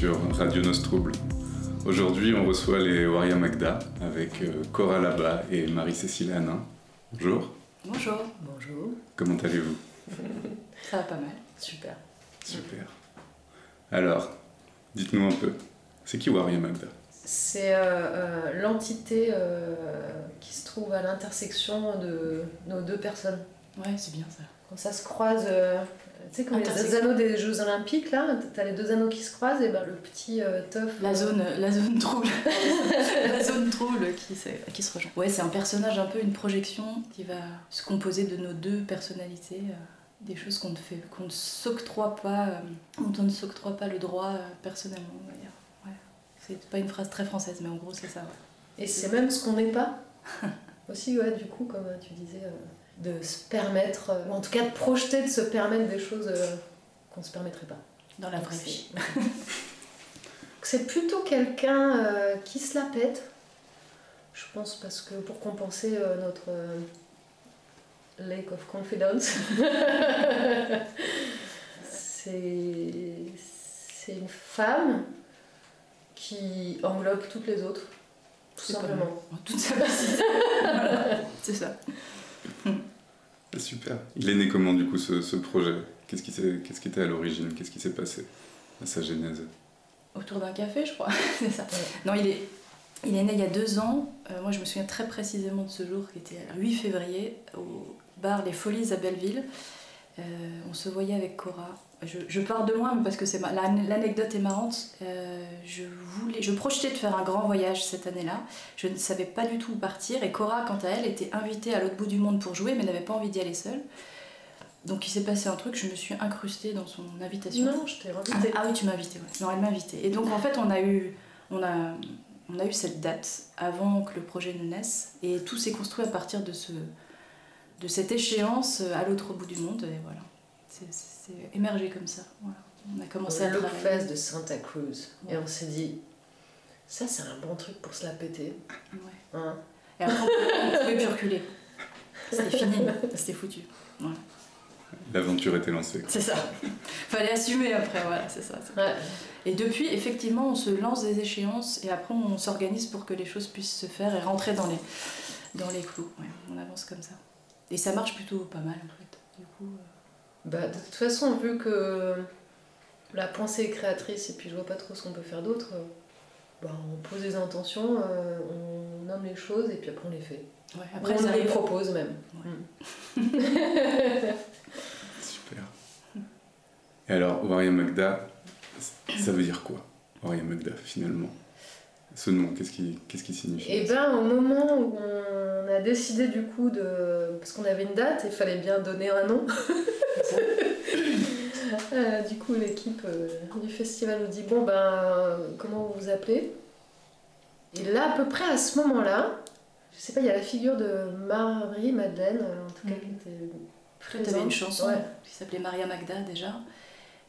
sur Radio Nostrouble. Aujourd'hui, on reçoit les Waria Magda avec euh, Cora Laba et Marie-Cécile Hanin. Bonjour. Bonjour. Bonjour. Comment allez-vous? Ça va pas mal. Super. Super. Alors, dites-nous un peu, c'est qui Waria Magda? C'est euh, euh, l'entité euh, qui se trouve à l'intersection de nos deux personnes. Ouais, c'est bien ça. Quand ça se croise, euh, tu sais, comme les anneaux des Jeux Olympiques, là, t'as les deux anneaux qui se croisent, et ben le petit euh, teuf. La zone, la zone trouble. la zone trouble qui se, qui se rejoint. Ouais, c'est un personnage un peu une projection qui va se composer de nos deux personnalités. euh, des choses qu'on ne fait, qu'on ne s'octroie pas, euh, dont on ne s'octroie pas le droit euh, personnellement, on va dire. Ouais. C'est pas une phrase très française, mais en gros c'est ça. ouais. Et c'est même ce qu'on n'est pas. Aussi, ouais, du coup, comme euh, tu disais, de se permettre, euh, ou en tout cas de projeter, de se permettre des choses euh, qu'on se permettrait pas. Dans la vraie vie. c'est- plutôt quelqu'un euh, qui se la pète, je pense, parce que pour compenser euh, notre euh, lake of confidence, c'est une femme qui englobe toutes les autres, tout simplement. toute. Voilà, c'est ça. Super. Il est né comment du coup ce, ce projet? Qu'est-ce qui, qu'est-ce qui était à l'origine? Qu'est-ce qui s'est passé à sa genèse? Autour d'un café, je crois. c'est ça. Ouais. Non, il est, il est né il y a deux ans. Euh, moi, je me souviens très précisément de ce jour, qui était le 8 février, au bar Les Folies à Belleville. Euh, on se voyait avec Cora. Je, je pars de loin mais parce que c'est l'anecdote est marrante. Euh, je, voulais, je projetais de faire un grand voyage cette année-là. Je ne savais pas du tout où partir. Et Cora, quant à elle, était invitée à l'autre bout du monde pour jouer, mais n'avait pas envie d'y aller seule. Donc il s'est passé un truc, je me suis incrustée dans son invitation. Non, je t'ai Ah, invité. ah oui, tu m'as invité, ouais. Non, elle m'a invité. Et donc en fait, on a eu, on a, on a eu cette date avant que le projet ne naisse, et tout s'est construit à partir de ce, de cette échéance à l'autre bout du monde, et voilà. C'est- émergé comme ça. Voilà. On a commencé à travailler. Fest de Santa Cruz. Et on s'est dit, ça c'est un bon truc pour se la péter. Ouais. Hein. Et après, on pouvait plus reculer. C'était fini, c'était foutu. Voilà. L'aventure était lancée. C'est ça. Fallait assumer après, voilà, c'est ça. Ouais. Et depuis, effectivement, on se lance des échéances et après on s'organise pour que les choses puissent se faire et rentrer dans les, dans les clous. Ouais, on avance comme ça. Et ça marche plutôt pas mal en fait. Du coup, euh, Bah, de toute façon, vu que la pensée est créatrice et puis je vois pas trop ce qu'on peut faire d'autre, euh, bah, on pose des intentions, euh, on nomme les choses et puis après on les fait. ouais, Après on les arrive. propose même. Ouais. Super. Et alors, Waria Magda, ça veut dire quoi Waria Magda finalement? Ce nom, qu'est-ce qui, qu'est-ce qui signifie Et ben au moment où on a décidé du coup de... Parce qu'on avait une date et il fallait bien donner un nom. Euh, du coup l'équipe euh, du festival nous dit bon ben comment vous vous appelez? Et là à peu près à ce moment-là, je sais pas, il y a la figure de Marie-Madeleine, euh, en tout cas Mhm. qui était Toi, t'avais une chanson Ouais. qui s'appelait Maria Magda déjà.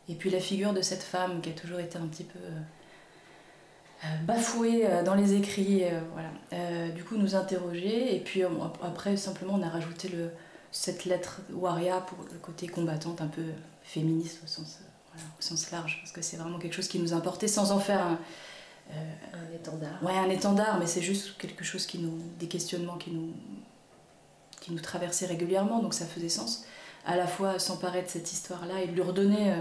Et puis la figure de cette femme qui a toujours été un petit peu euh, bafouée euh, dans les écrits, euh, voilà. Du coup, nous interroger. Et puis ap- après, simplement, on a rajouté le, cette lettre Waria pour le côté combattante, un peu féministe au sens, voilà, au sens large. Parce que c'est vraiment quelque chose qui nous importait sans en faire un, euh, un étendard. Ouais, un étendard, mais c'est juste quelque chose qui nous. des questionnements qui nous. qui nous traversaient régulièrement, donc ça faisait sens. À la fois s'emparer de cette histoire-là et lui redonner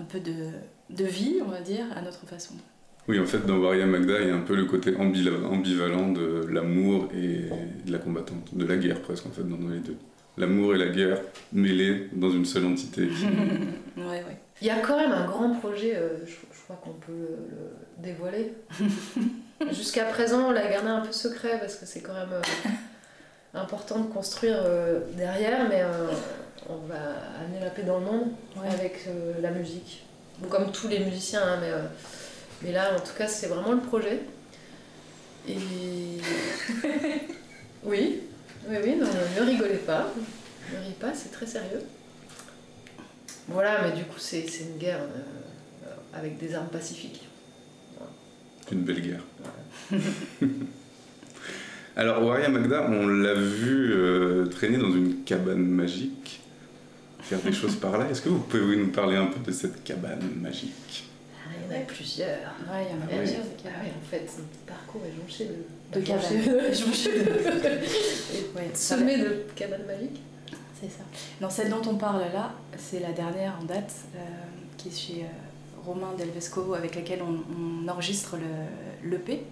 un peu de, de vie, on va dire, à notre façon. Oui, en fait, dans Waria Magda, il y a un peu le côté ambivalent de l'amour et de la combattante, de la guerre presque, en fait, dans les deux. L'amour et la guerre mêlés dans une seule entité. ouais, ouais. Il y a quand même un grand projet, euh, je, je crois qu'on peut le, le dévoiler. Jusqu'à présent, on l'a gardé un peu secret parce que c'est quand même euh, important de construire euh, derrière, mais euh, on va amener la paix dans le monde Ouais. avec euh, la musique. Comme tous les musiciens, hein, mais, euh, mais là, en tout cas, c'est vraiment le projet. Et. oui, oui, oui, non, ne rigolez pas. Ne riez pas, c'est très sérieux. Voilà, mais du coup, c'est c'est une guerre euh, avec des armes pacifiques. une belle guerre. Alors, Waria Magda, on l'a vu euh, traîner dans une cabane magique, faire des choses par là. Est-ce que vous pouvez nous parler un peu de cette cabane magique? Il y en a plusieurs. Ouais, il y en a Ah oui. plusieurs. des Ah ouais, en fait, le parcours est jonché de, De cabanes. jonché de- Ouais, semé de cabanes magiques. C'est ça. Non, celle dont on parle là, c'est la dernière en date, euh, qui est chez euh, Romain Delvesco, avec laquelle on, on enregistre le l'EP,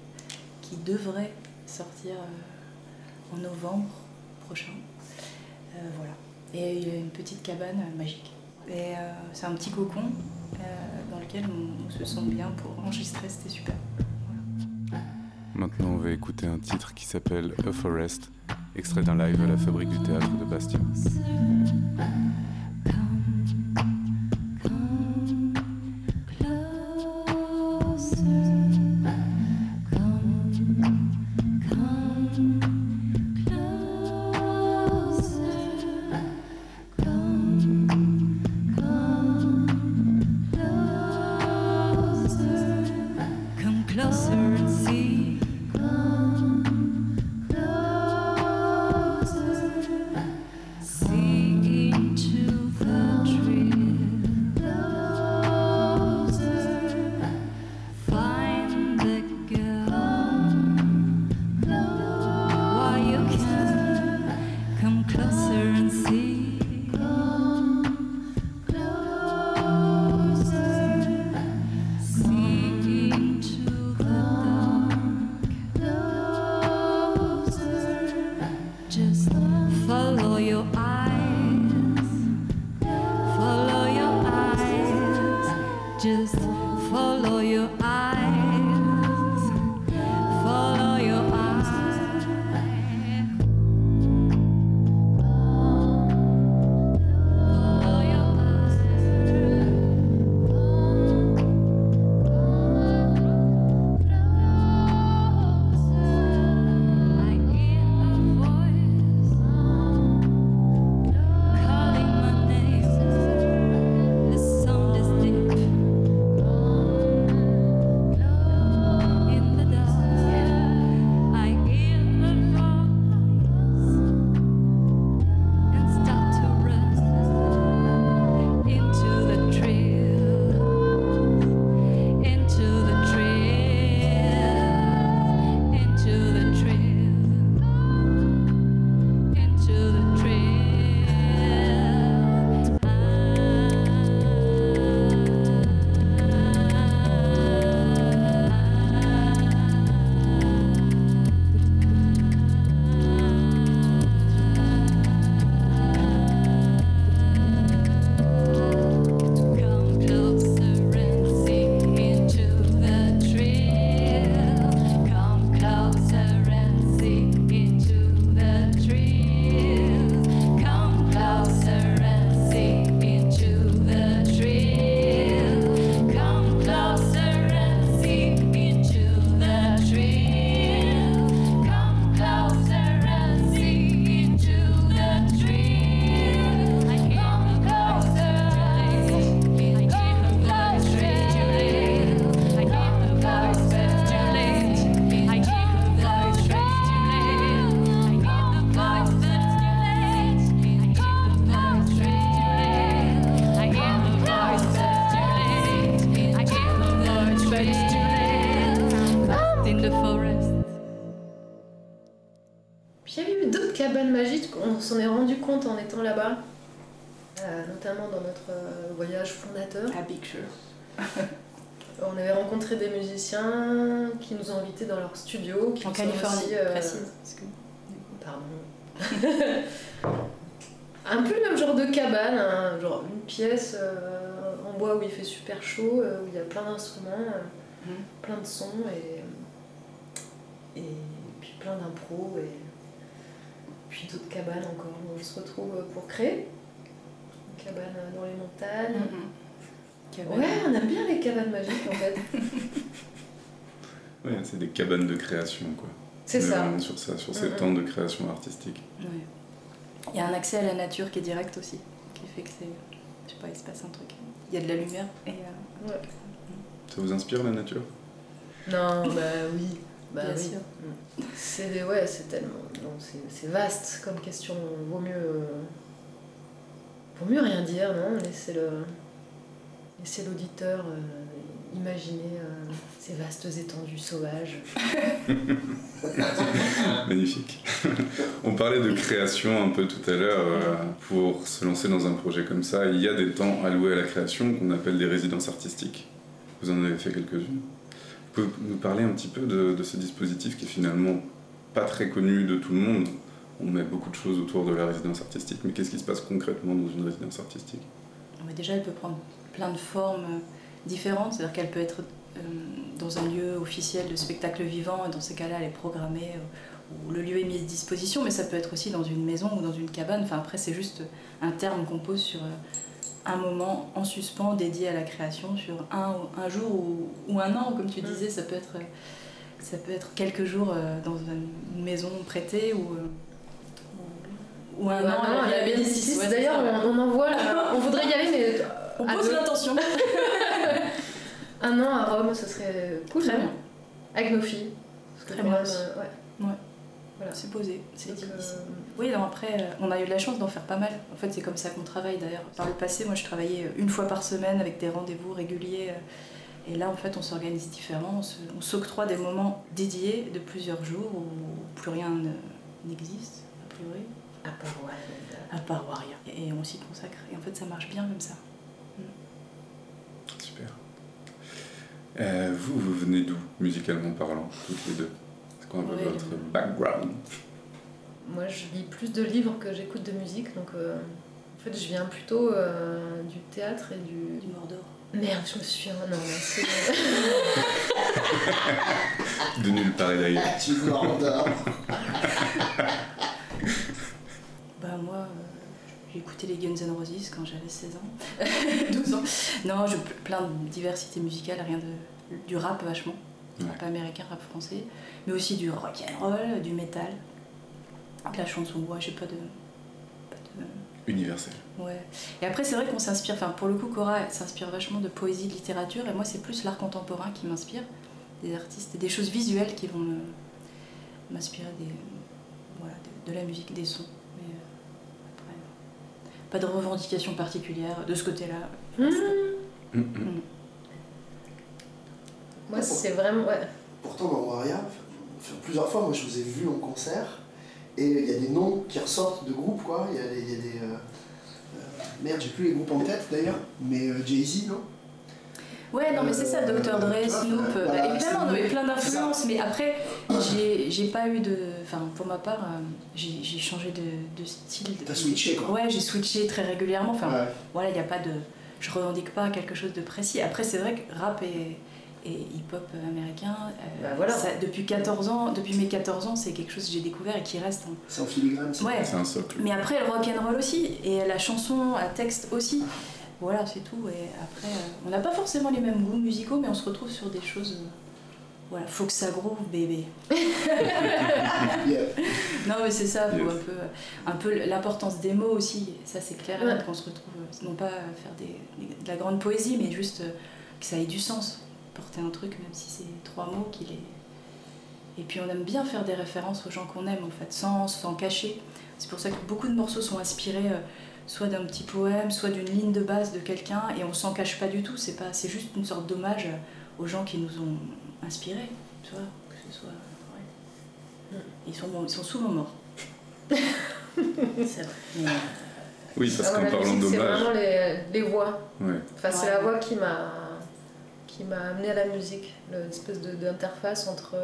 qui devrait sortir euh, en novembre prochain. Voilà. Et il y a une petite cabane magique. Euh, c'est un petit cocon euh, dans lequel on se sent bien pour enregistrer, c'était super. Maintenant, on va écouter un titre qui s'appelle A Forest, extrait d'un live à la Fabrique du Théâtre de Bastia. Compte en étant là-bas, euh, notamment dans notre euh, voyage fondateur. À Big Sur. On avait rencontré des musiciens qui nous ont invités dans leur studio. Qui En Californie, aussi, euh, précise. parce que- Pardon. un peu le même genre de cabane, hein, genre une pièce euh, en bois où il fait super chaud, euh, où il y a plein d'instruments, Mhm. plein de sons et, et puis plein d'impro et puis d'autres cabanes encore où on se retrouve pour créer. Une cabane dans les montagnes. Mhm. Cabane. Ouais, on aime bien les cabanes magiques en fait. Ouais, c'est des cabanes de création, quoi. C'est On est ça. vraiment sur ça, sur ces Mhm. temps de création artistique. Ouais. Il y a un accès à la nature qui est direct aussi, qui fait que c'est. Je sais pas, il se passe un truc. Il y a de la lumière et. euh, Ouais. Ça vous inspire la nature? Non, bah oui. Bah Bien oui. sûr. C'est ouais, c'est tellement. Non, c'est c'est vaste comme question. Vaut mieux. euh, Vaut mieux rien dire, non? Laisser le. Laisser l'auditeur euh, imaginer euh, ces vastes étendues sauvages. Magnifique. On parlait de création un peu tout à l'heure. euh, pour se lancer dans un projet comme ça, il y a des temps alloués à la création qu'on appelle des résidences artistiques. Vous en avez fait quelques-unes? Pouvez nous parler un petit peu de, ce dispositif qui est finalement pas très connu de tout le monde. On met beaucoup de choses autour de la résidence artistique, mais qu'est-ce qui se passe concrètement dans une résidence artistique? Mais déjà, elle peut prendre plein de formes euh, différentes, c'est-à-dire qu'elle peut être euh, dans un lieu officiel de spectacle vivant, et dans ces cas-là, elle est programmée, euh, ou le lieu est mis à disposition, mais ça peut être aussi dans une maison ou dans une cabane. Enfin, après, c'est juste un terme qu'on pose sur euh, un moment en suspens dédié à la création, sur un, un jour ou, ou un an, comme tu disais, ça peut être, euh, ça peut être quelques jours euh, dans une maison prêtée ou, euh, ou, un Ouais, an non, à la. Ouais, c'est D'ailleurs, on, on en voit là. On voudrait y aller, mais on pose l'intention. un an à Rome, ce serait cool. Très non bien. Avec nos filles. Parce que Très bien euh, ouais. Voilà. C'est posé, c'est dit euh, ici. Oui, non, après, euh, on a eu de la chance d'en faire pas mal. En fait, c'est comme ça qu'on travaille d'ailleurs. Par le passé, moi, je travaillais euh, une fois par semaine avec des rendez-vous réguliers. euh, Et là, en fait, on s'organise différemment. On s'octroie des moments dédiés de plusieurs jours où plus rien ne- n'existe, a priori, à part, ouais, à part Waria. Et on s'y consacre. Et en fait, ça marche bien comme ça. Super. Euh, vous, vous venez d'où, musicalement parlant, toutes les deux? Quoi un peu Ouais, votre background Moi, je lis plus de livres que j'écoute de musique, donc euh, en fait, je viens plutôt euh, du théâtre et du. Du Mordor. Merde, je me suis. Non, non, c'est. De nulle part et d'ailleurs. Ah, tu m'endors. Bah moi, euh, j'ai écouté les Guns N' Roses quand j'avais 16 ans, 12 ans. Non, je, plein de diversité musicale, rien de du rap vachement, Ouais. rap américain, rap français, mais aussi du rock and roll, du métal, de la chanson. Ouais, j'ai pas de, pas de- Universel. ouais. Et après, c'est vrai qu'on s'inspire. Enfin, pour le coup, Cora s'inspire vachement de poésie, de littérature, et moi, c'est plus l'art contemporain qui m'inspire, des artistes, et des choses visuelles qui vont me- m'inspirer des, voilà, de, de la musique, des sons. Mais euh, après, pas de revendication particulière de ce côté-là. Hmm. Mm, mm. Moi, c'est vraiment. Ouais. Pourtant, dans Waria, enfin, plusieurs fois, moi je vous ai vu en concert et il y a des noms qui ressortent de groupes, quoi. Il y a, des- il y a des. euh, euh, merde, j'ai plus les groupes en tête d'ailleurs, mais euh, Jay-Z, non? Ouais, non, mais c'est ça, Dr. Dre, Snoop. euh, bah, évidemment, mais Snoop, plein d'influences. Mais après, j'ai j'ai pas eu de. Enfin, pour ma part, j'ai changé de, de style. de- T'as switché, quoi. Ouais, j'ai switché très régulièrement. Enfin, Ouais. voilà, il n'y a pas de. Je revendique pas quelque chose de précis. Après, c'est vrai que rap et, et hip-hop américain, euh, Bah, voilà. ça- depuis 14 ans, depuis mes 14 ans, c'est quelque chose que j'ai découvert et qui reste. en- C'est en filigrane. Ouais. C'est un socle. Mais après, le rock and roll aussi, et la chanson à texte aussi. Voilà, c'est tout. Et après, euh, on n'a pas forcément les mêmes goûts musicaux, mais on se retrouve sur des choses. euh, voilà, faut que ça groove, bébé. Yeah. Non, mais c'est ça, faut Yes. un peu, un peu l'importance des mots aussi. Ça, c'est clair, Ouais. qu'on se retrouve, non pas à faire des, des- de la grande poésie, mais juste que ça ait du sens. Porter un truc, même si c'est trois mots, qu'il est. Et puis on aime bien faire des références aux gens qu'on aime, en fait, sans s'en cacher. C'est pour ça que beaucoup de morceaux sont inspirés euh, soit d'un petit poème, soit d'une ligne de base de quelqu'un, et on s'en cache pas du tout. C'est pas, c'est juste une sorte d'hommage aux gens qui nous ont inspirés, tu vois, que ce soit. ouais. Ils sont, ils sont souvent morts. c'est vrai. Mais, euh, Oui, parce Ah, qu'en la parlant musique, c'est d'hommage. vraiment les, les voix. Ouais. Enfin, c'est Ouais. la voix qui m'a qui m'a amené à la musique, l'espèce de- d'interface entre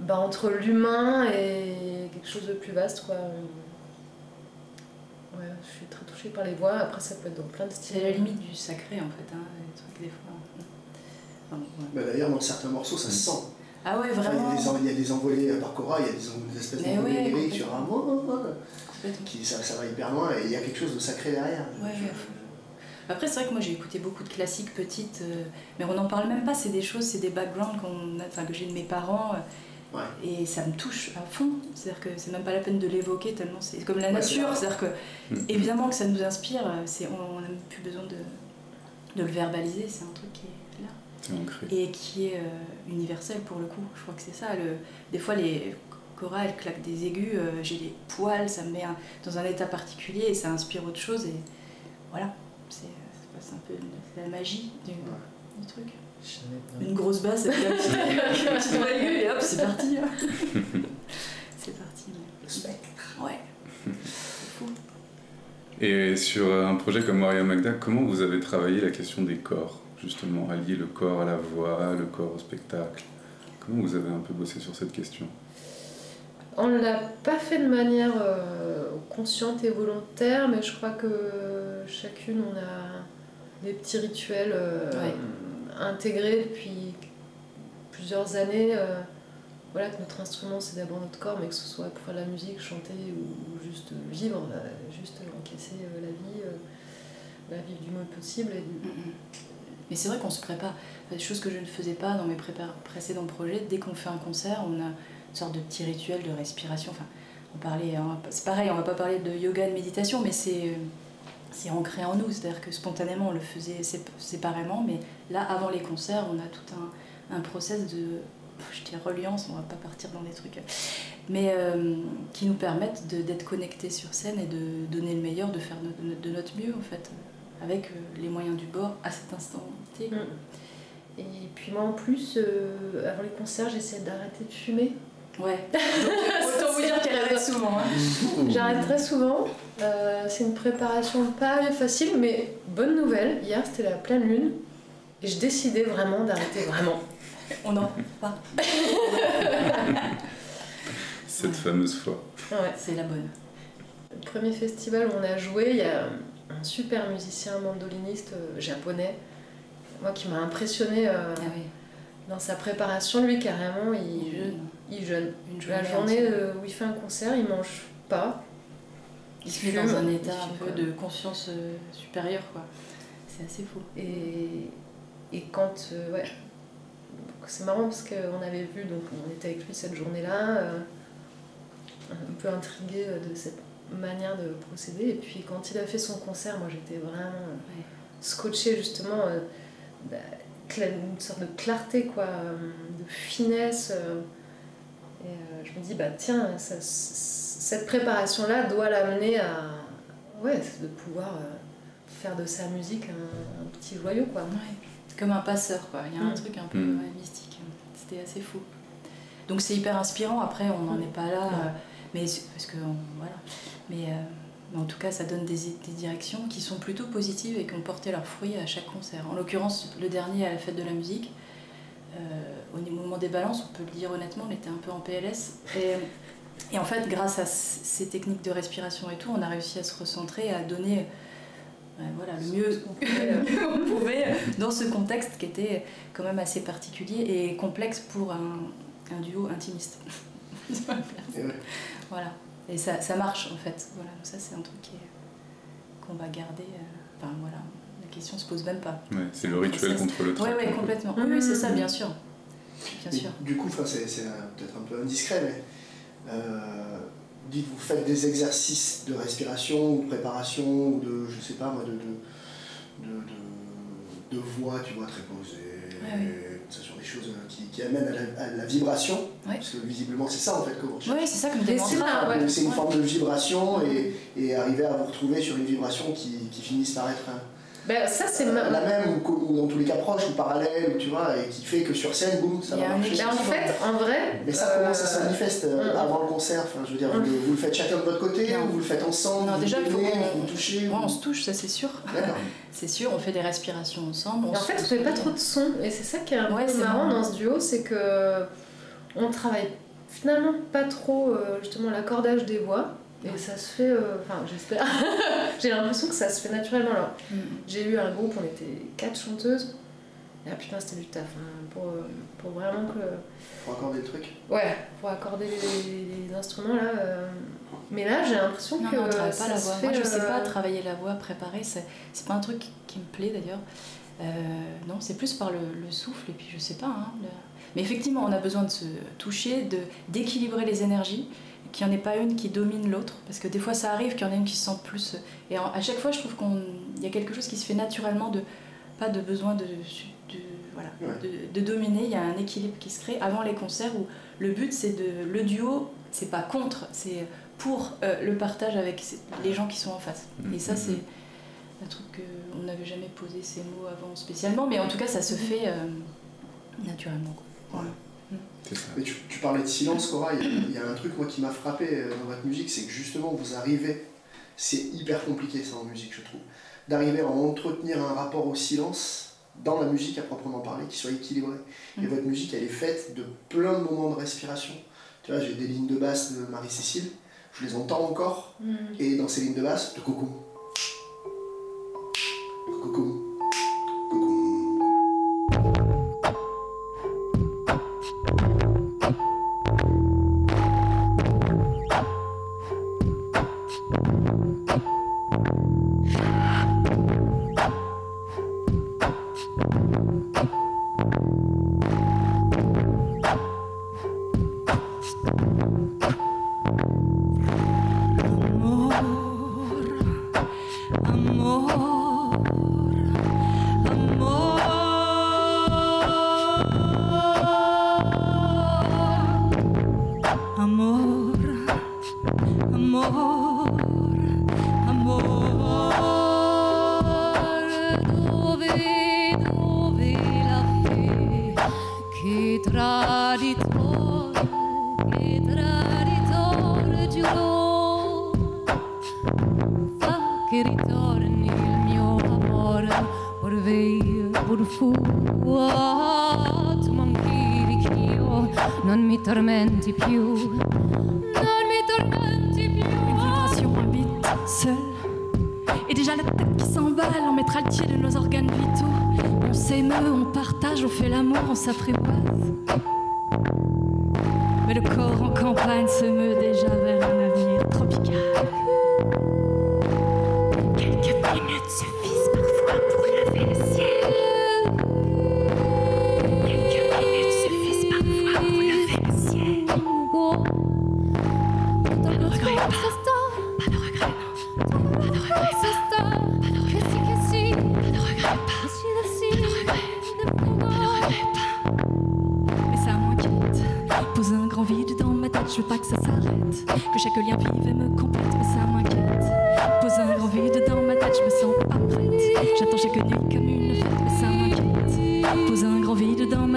bah, entre l'humain et quelque chose de plus vaste quoi. Ouais, je suis très touchée par les voix. Après, ça peut être dans plein de styles. c'est la limite du sacré en fait, hein, les trucs des fois. Enfin, ouais. Bah, D'ailleurs, dans certains morceaux, ça se sent. Ah ouais, Enfin, il, y vraiment. a des, en- il y a des envolées euh, par Cora, il y a des, espèces d'envolées ouais, lyriques sur un mot, complètement. qui ça, ça va hyper loin et il y a quelque chose de sacré derrière. Ouais. Après, c'est vrai que moi j'ai écouté beaucoup de classiques petites, euh, mais on n'en parle même pas. C'est des choses, c'est des backgrounds qu'on a- enfin, que j'ai de mes parents, euh, Ouais. et ça me touche à fond. C'est-à-dire que c'est même pas la peine de l'évoquer tellement c'est comme la Ouais, nature. C'est-à-dire que Mm. évidemment que ça nous inspire. euh, C'est on n'a plus besoin de, de le verbaliser. C'est un truc qui est là et qui est euh, universel pour le coup. Je crois que c'est ça. Le, des fois, les Cora, elle claque des aigus, euh, j'ai les poils, ça me met un- dans un état particulier et ça inspire autre chose. Et voilà, c'est C'est un peu la magie du, du truc. Une grosse basse avec un petit, un et hop, c'est parti. hein. c'est parti. Le spectre. Ouais. C'est fou. Et sur un projet comme Maria Magda, comment vous avez travaillé la question des corps Justement, allier le corps à la voix, le corps au spectacle? Comment vous avez un peu bossé sur cette question? On ne l'a pas fait de manière euh, consciente et volontaire, mais je crois que chacune, on a des petits rituels euh, Ouais. intégrés depuis plusieurs années. euh, voilà, que notre instrument, c'est d'abord notre corps, mais que ce soit pour faire de la musique, chanter ou juste vivre, juste encaisser la vie, la vivre du mieux possible. Et du- Mm, mm. Mais c'est vrai qu'on se prépare. Choses que je ne faisais pas dans mes prépa- précédents projets. Dès qu'on fait un concert, on a une sorte de petit rituel de respiration. On parlait, hein, c'est pareil, on va pas parler de yoga, de méditation, mais c'est euh, ancré en nous. C'est-à-dire que spontanément, on le faisait sép- séparément, mais là, avant les concerts, on a tout un, un process de, je reliance, on va pas partir dans des trucs, mais euh, qui nous permettent d'être connectés sur scène et de donner le meilleur, de faire de notre mieux, en fait, avec euh, les moyens du bord à cet instant. Mm. Et puis moi en plus, euh, avant les concerts, j'essaie d'arrêter de fumer. Ouais. Autant vous dire qu'elle arrête souvent. hein. J'arrête très souvent. Euh, c'est une préparation pas facile, mais bonne nouvelle. Hier, c'était la pleine lune. Et je décidais vraiment d'arrêter, vraiment. On n'en pas. Cette fameuse fois. Ouais. C'est la bonne. Le premier festival où on a joué, il y a un super musicien mandoliniste euh, japonais, moi qui m'a impressionné euh, Ah oui. dans sa préparation. Lui, carrément, Il jeûne. Il jeûne. Une La journée euh, où il fait un concert, il mange pas. Il se met dans un état un peu quoi. de conscience euh, supérieure, quoi. C'est assez fou. Et, et quand. euh, ouais. C'est marrant parce qu'on avait vu, donc on était avec lui cette journée-là, un peu intrigué de cette manière de procéder. Et puis quand il a fait son concert, moi j'étais vraiment Ouais. scotché justement, bah, une sorte de clarté, quoi, de finesse. Et euh, je me dis, bah tiens, ça- cette préparation-là doit l'amener à. Ouais, de pouvoir euh, faire de sa musique un, un petit joyau, quoi. Ouais. C'est comme un passeur, quoi. Il y a un Mm. truc un peu Mm. ouais, mystique. C'était assez fou. Donc c'est hyper inspirant. Après, on n'en Mm. est pas là, Ouais. euh, mais parce que on- voilà. Mais, euh, mais en tout cas, ça donne des, des directions qui sont plutôt positives et qui ont porté leurs fruits à chaque concert. En l'occurrence, le dernier à la fête de la musique. euh, au moment des balances, on peut le dire honnêtement, on était un peu en PLS. Et, et en fait, grâce à ces techniques de respiration et tout, on a réussi à se recentrer, à donner euh, voilà, le mieux qu'on pouvait dans ce contexte qui était quand même assez particulier et complexe pour un, un duo intimiste. Et ouais. voilà. Et ça, ça marche en fait. Voilà. Ça, c'est un truc qu'on va garder. euh, Enfin voilà, la question se pose même pas. Ouais, c'est le rituel contre le Oui, trac. oui, peu. complètement. Oui, oui, c'est ça, bien sûr. Bien Mais sûr. Du coup, c'est peut-être un peu indiscret, mais euh, dites, vous faites des exercices de respiration ou de préparation ou de, je sais pas moi, de, de, de, de- de voix, tu vois, très posée, Ouais, ce genre des choses euh, qui, qui amènent à la, à la vibration, Ouais. parce que visiblement c'est ça en fait que vous recherchez. Oui, c'est ça comme des c'est ouais. Une Ouais. forme de vibration et, et arriver à vous retrouver sur une vibration qui, qui finisse par être Ben, ça, c'est ma- la même ou, ou dans tous les cas proche ou parallèle, tu vois, et qui fait que sur scène, boum, ça va marcher. Mais en fait, en vrai. Mais ça, comment ça se euh, manifeste euh, mm. avant le concert enfin, Je veux dire, vous, le- vous le faites chacun de votre côté Non. ou vous le faites ensemble Non, vous déjà, il faut tenez, qu'on- vous touchez Ouais, vous- on se touche, ça c'est sûr. C'est sûr, on fait des respirations ensemble. on en fait, vous n'avez pas trop de son, et c'est ça qui est un Ouais, peu marrant dans ce duo, c'est que on travaille finalement pas trop euh, justement l'accordage des voix, et ça se fait, euh, enfin j'espère, j'ai l'impression que ça se fait naturellement. Alors, Mm. j'ai eu un groupe, on était quatre chanteuses, et ah putain, c'était du taf, hein, pour, euh, pour vraiment que. Pour accorder le truc. Ouais, pour accorder les, les instruments là. euh, Mais là, j'ai l'impression que non, on travaille ça pas la se voix. fait. Moi, je sais pas travailler la voix, préparer, c'est c'est pas un truc qui me plaît d'ailleurs. Euh, non, c'est plus par le, le souffle et puis je sais pas. hein, le- Mais effectivement, on a besoin de se toucher, de d'équilibrer les énergies, qu'il n'y en ait pas une qui domine l'autre, parce que des fois ça arrive qu'il y en ait une qui se sente plus. Et à chaque fois, je trouve qu'il y a quelque chose qui se fait naturellement, de pas de besoin de, de- voilà, Ouais. de, de dominer. Il y a un équilibre qui se crée avant les concerts où le but c'est de le duo, c'est pas contre, c'est pour euh, le partage avec les gens qui sont en face. Et ça, c'est un truc qu'on n'avait jamais posé ces mots avant spécialement, mais en tout cas, ça se fait euh, naturellement. quoi. Voilà. Mais tu, tu parlais de silence, Cora. Il y, a- il y a un truc, moi, qui m'a frappé euh, dans votre musique, c'est que justement, vous arrivez. C'est hyper compliqué, ça, en musique, je trouve. D'arriver à entretenir un rapport au silence dans la musique à proprement parler, qui soit équilibré. Et Mm. votre musique, elle est faite de plein de moments de respiration. Tu vois, j'ai des lignes de basse de Marie-Cécile, je les entends encore. Mm. Et dans ces lignes de basse, de coucou. Coucou. On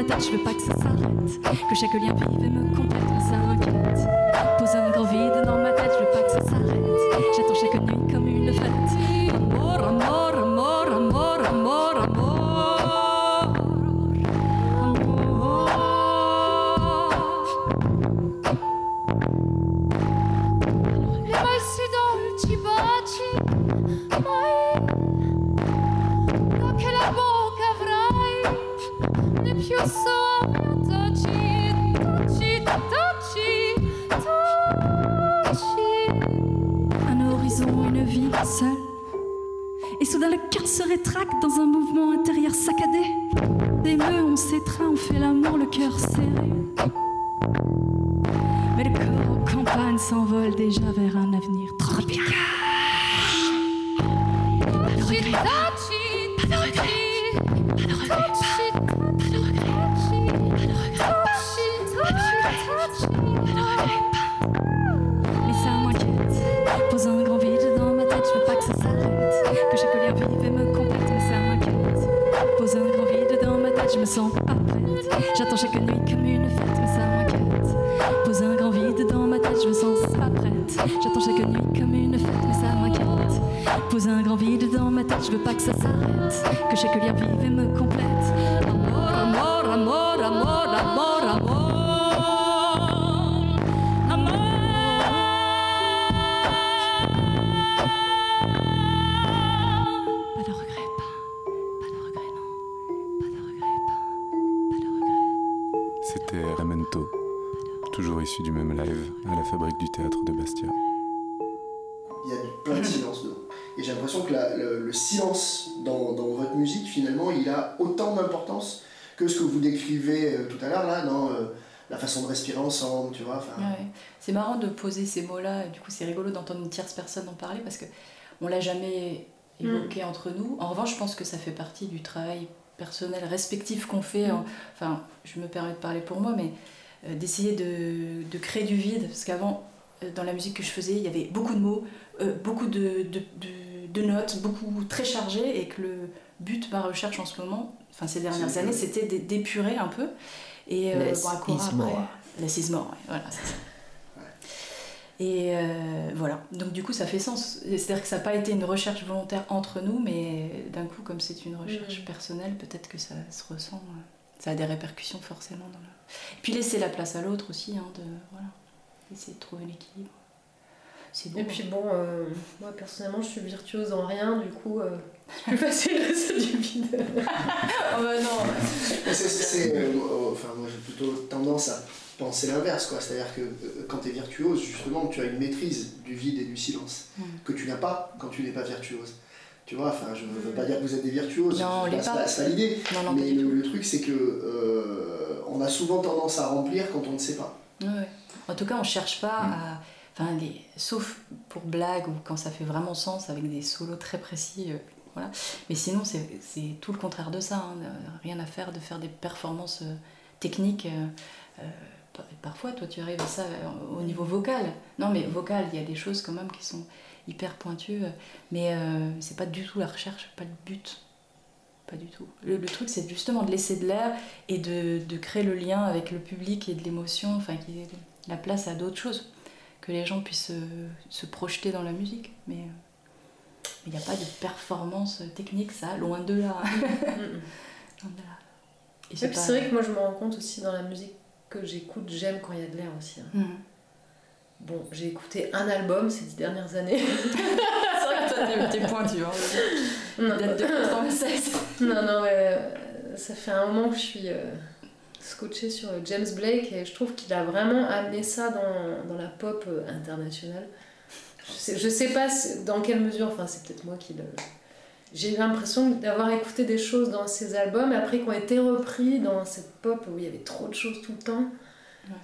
tête, je veux pas que ça s'arrête. Que chaque lien vive et me complète, saccadé. Des meufs, on s'étreint, on fait l'amour, le cœur serré. Mais le corps en campagne s'envole déjà vers un avenir veux pas que ça s'arrête. Que chaque lien vive la- le, le silence dans, dans votre musique, finalement, il a autant d'importance que ce que vous décrivez euh, tout à l'heure, là, dans euh, la façon de respirer ensemble, tu vois. Ouais. C'est marrant de poser ces mots-là, et du coup c'est rigolo d'entendre une tierce personne en parler parce que on l'a jamais évoqué entre nous. En revanche, je pense que ça fait partie du travail personnel respectif qu'on fait. en- Enfin, je me permets de parler pour moi, mais euh, d'essayer de, de créer du vide, parce qu'avant, euh, dans la musique que je faisais, il y avait beaucoup de mots, euh, beaucoup de, de, de- de notes, beaucoup très chargées, et que le but de ma recherche en ce moment, enfin ces dernières années, c'était d'é- d'épurer un peu. Et euh, bon, is après, more. less is more, ouais, voilà, c'est ça. Et euh, voilà, donc du coup ça fait sens. C'est-à-dire que ça n'a pas été une recherche volontaire entre nous, mais d'un coup, comme c'est une recherche Mhm. personnelle, peut-être que ça se ressent. euh, Ça a des répercussions forcément dans le. Et puis laisser la place à l'autre aussi, hein, de voilà, essayer de trouver l'équilibre. C'est. Et puis bon, euh, moi personnellement, je suis virtuose en rien, du coup, euh, c'est plus facile de se du vide. Oh bah non. Mais c'est- c'est- c'est, euh, euh, enfin, moi j'ai plutôt tendance à penser l'inverse, quoi. C'est-à-dire que euh, quand tu es virtuose, justement, tu as une maîtrise du vide et du silence Mm. que tu n'as pas quand tu n'es pas virtuose. Tu vois, enfin, je ne veux pas dire que vous êtes des virtuoses, Non, on c'est pas- c'est pas. pas, c'est pas l'idée. Non, non, pas Mais le, truc, c'est que euh, on a souvent tendance à remplir quand on ne sait pas. Ouais. En tout cas, on cherche pas Mm. à. Enfin, les- sauf pour blague ou quand ça fait vraiment sens avec des solos très précis. euh, voilà. Mais sinon, c'est tout le contraire de ça. hein. Rien à faire de faire des performances euh, techniques. euh, par- parfois, toi, tu arrives à ça au niveau vocal. Non, mais vocal, il y a des choses quand même qui sont hyper pointues. Mais c'est pas du tout la recherche, pas le but. Pas du tout. Le, le truc, c'est justement de laisser de l'air et de, de créer le lien avec le public et de l'émotion, enfin, la place à d'autres choses, que les gens puissent euh, se projeter dans la musique. Mais euh, il n'y a pas de performance technique, ça, loin de là. Loin de là. Et Et c'est puis pas- c'est vrai que moi je me rends compte aussi dans la musique que j'écoute, j'aime quand il y a de l'air aussi. hein. Bon, j'ai écouté un album ces dix dernières années. c'est vrai que toi, t'es- pointu. Hein. non, date de 96. non, non, mais euh, ça fait un moment que je suis euh, scotchée sur James Blake et je trouve qu'il a vraiment amené ça dans, dans la pop euh, internationale. Je sais, je sais pas dans quelle mesure, enfin c'est peut-être moi qui le... J'ai eu l'impression d'avoir écouté des choses dans ses albums et après qui ont été repris dans cette pop où il y avait trop de choses tout le temps.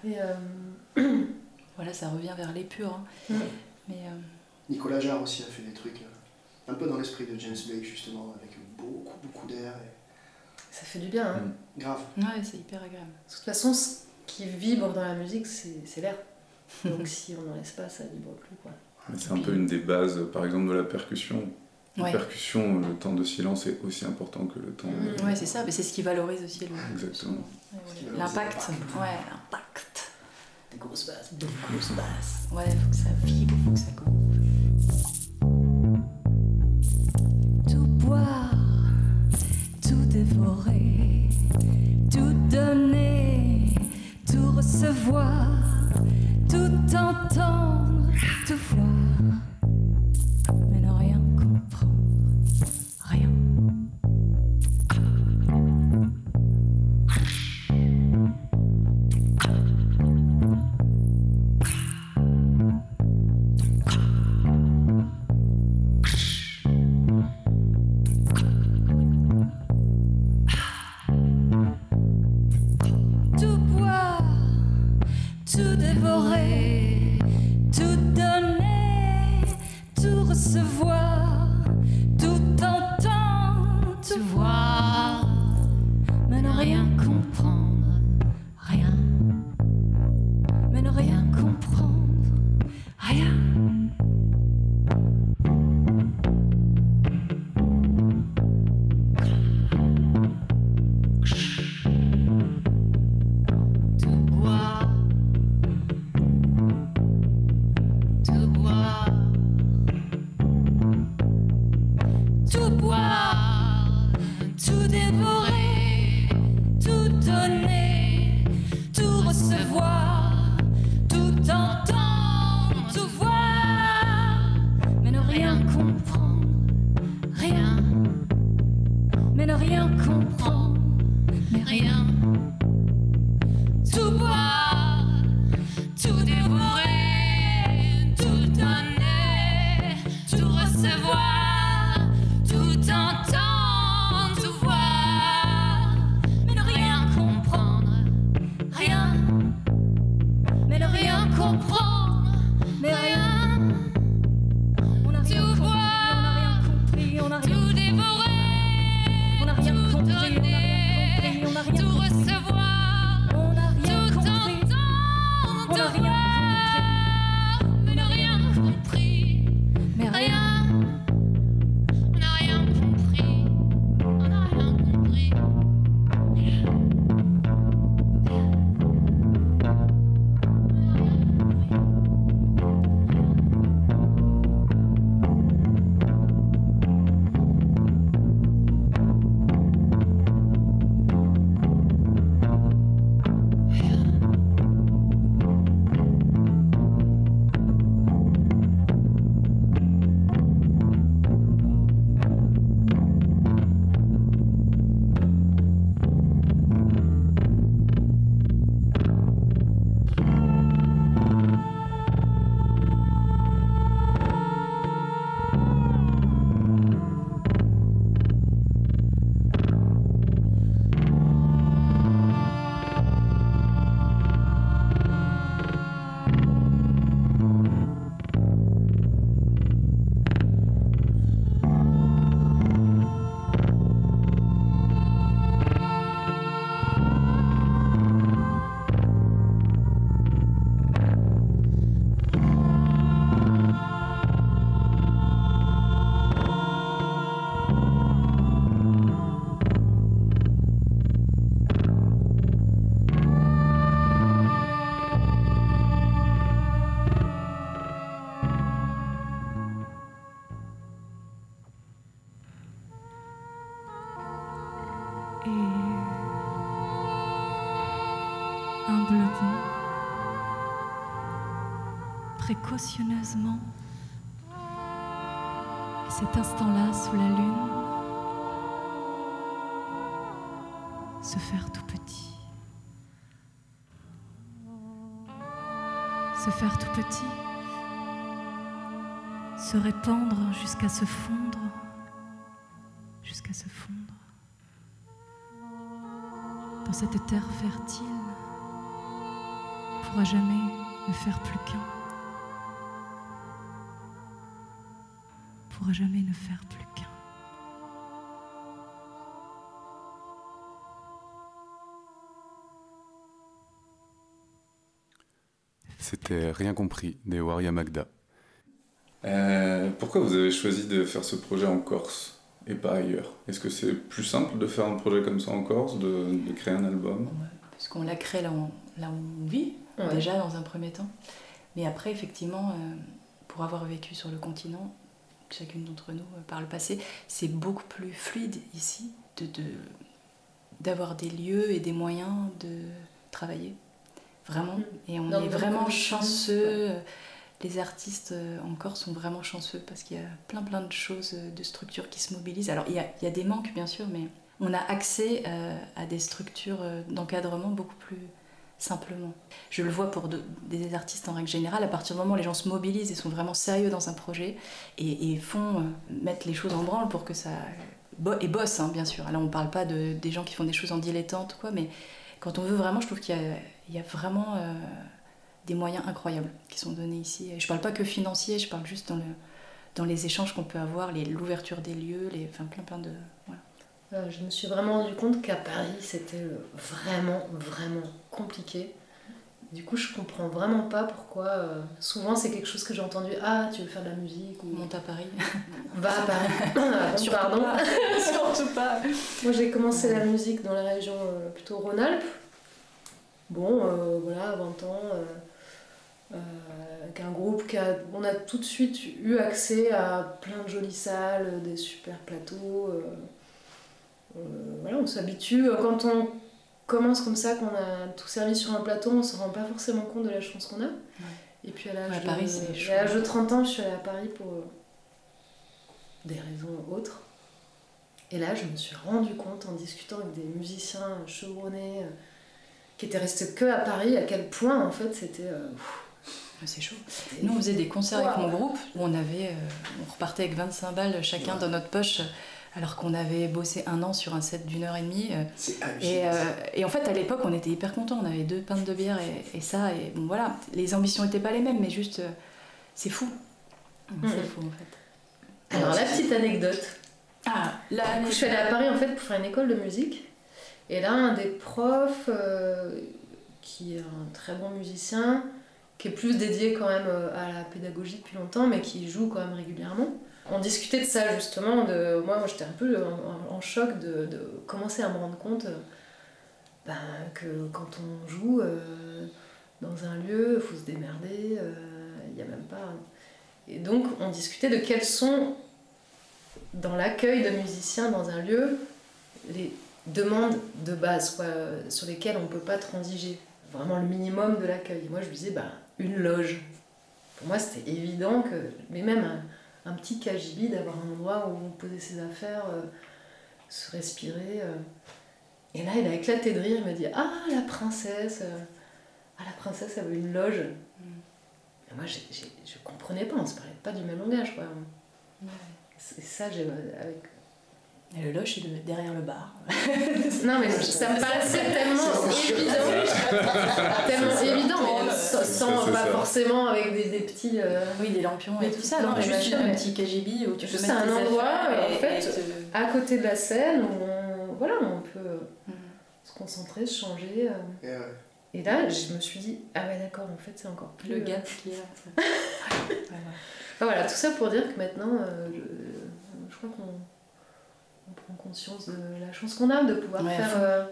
Et, euh, Voilà, ça revient vers l'épure. hein. Mhm. Mais euh, Nicolas Jarre aussi a fait des trucs un peu dans l'esprit de James Blake, justement, avec beaucoup, beaucoup d'air. et- ça fait du bien. Hein. Grave. ouais, c'est hyper agréable. Parce que de toute façon, ce qui vibre dans la musique, c'est l'air. Donc si on n'en laisse pas, ça vibre plus. Quoi. C'est un peu une des bases, par exemple, de la percussion. La Ouais. percussion, le temps de silence est aussi important que le temps. Mhm. Ouais, c'est ça, mais c'est ce qui valorise aussi le. Exactement. L'impact. Ouais, l'impact. Des grosses basses. de grosses basses. Ouais, faut que ça vibre, faut que ça groove. Tout tout dévorer, précautionneusement. Et cet instant-là, sous la lune, se faire tout petit. Se faire tout petit. Se répandre jusqu'à se fondre. Jusqu'à se fondre. Dans cette terre fertile, pourra jamais ne faire plus qu'un. Pourra jamais ne faire plus qu'un. C'était Rien compris des Waria Magda. Euh, pourquoi vous avez choisi de faire ce projet en Corse et pas ailleurs? Est-ce que c'est plus simple de faire un projet comme ça en Corse, de, de créer un album? Ouais, parce qu'on l'a créé là où, là où on vit, Ouais. déjà dans un premier temps. Mais après, effectivement, euh, pour avoir vécu sur le continent, chacune d'entre nous euh, par le passé, c'est beaucoup plus fluide ici de, de- d'avoir des lieux et des moyens de travailler. Vraiment. Mm. Et on est vraiment chanceux. Les artistes euh, en Corse sont vraiment chanceux parce qu'il y a plein plein de choses, euh, de structures qui se mobilisent. Alors il y a, il y a des manques bien sûr, mais on a accès à des structures d'encadrement beaucoup plus simplement. Je le vois pour de- des artistes en règle générale, à partir du moment où les gens se mobilisent et sont vraiment sérieux dans un projet et, font euh, mettre les choses en branle pour que ça... et bossent, hein, bien sûr. Là, on parle pas de, des gens qui font des choses en dilettante, quoi, mais quand on veut vraiment, je trouve qu'il y a, vraiment euh, des moyens incroyables qui sont donnés ici. Je parle pas que financier, je parle juste dans, le, dans les échanges qu'on peut avoir, l'ouverture des lieux, les, enfin plein plein de... voilà. Euh, je me suis vraiment rendu compte qu'à Paris, c'était euh, vraiment, vraiment compliqué. Du coup, je comprends vraiment pas pourquoi. euh, souvent, c'est quelque chose que j'ai entendu Ah, tu veux faire de la musique? ou On monte à Paris. va à Paris. Ah, bon, pardon. pas. Surtout pas. Moi, j'ai commencé la musique dans la région euh, plutôt Rhône-Alpes. Bon, voilà, à 20 ans, euh, euh, avec un groupe qui a. On a tout de suite eu accès à plein de jolies salles, des super plateaux. euh, on s'habitue. Quand on commence comme ça, qu'on a tout servi sur un plateau, on se rend pas forcément compte de la chance qu'on a. Et puis à l'âge Ouais, de, de 30 ans, je suis allée à Paris pour euh, des raisons autres. Et là, je me suis rendu compte en discutant avec des musiciens chevronnés euh, qui étaient restés que à Paris, à quel point en fait c'était. euh, C'est chaud. Nous, on faisait des concerts avec mon groupe où on avait, euh, on repartait avec 25 balles chacun dans notre poche, alors qu'on avait bossé un an sur un set d'une heure et demie. euh, C'est Et, euh, et en fait, à l'époque, on était hyper contents. On avait deux pintes de bière et, et ça. Et bon, voilà, les ambitions n'étaient pas les mêmes, mais juste, euh, c'est fou. C'est Mhm. fou, en fait. Alors, la petite anecdote. Ah, là, Je suis allée à Paris en fait pour faire une école de musique. Et là, un des profs, euh, qui est un très bon musicien, qui est plus dédié quand même à la pédagogie depuis longtemps, mais qui joue quand même régulièrement. On discutait de ça justement. De, moi, j'étais un peu en, choc de, de commencer à me rendre compte euh, ben, que quand on joue euh, dans un lieu, il faut se démerder, euh, il n'y a même pas. Et donc, on discutait de quels sont dans l'accueil de musiciens dans un lieu, les demandes de base quoi, sur lesquelles on ne peut pas transiger. Vraiment le minimum de l'accueil. Moi, je lui disais, bah, une loge. Pour moi, c'était évident que, mais même un petit cagibi, d'avoir un endroit où poser ses affaires, euh, se respirer. euh. Et là, il a éclaté de rire, il m'a dit, ah, la princesse, euh, ah, la princesse, elle veut une loge. Et moi, je comprenais pas, on se parlait pas du même langage. Quoi. C'est ça. Avec... Et le loge, c'est de- derrière le bar. Non, mais ça me paraissait tellement évident. tellement évident, mais sans, pas ça. forcément avec des, des petits. euh, Oui, des lampions et Mais tout tout- ça. non, mais juste un mais- petit KGB où tu peux mettre un endroit, en fait, te- à côté de la scène où on, voilà, on peut euh, Mhm. se concentrer, se changer. euh. Et, euh, Et là, je me suis dit, ah ouais, d'accord, en fait, c'est encore plus. Le euh, gap qui est là. en fait. Ouais, ouais. Enfin, voilà, tout ça pour dire que maintenant, euh, je, je crois qu'on on prend conscience de la chance qu'on a de pouvoir Ouais, faire. euh,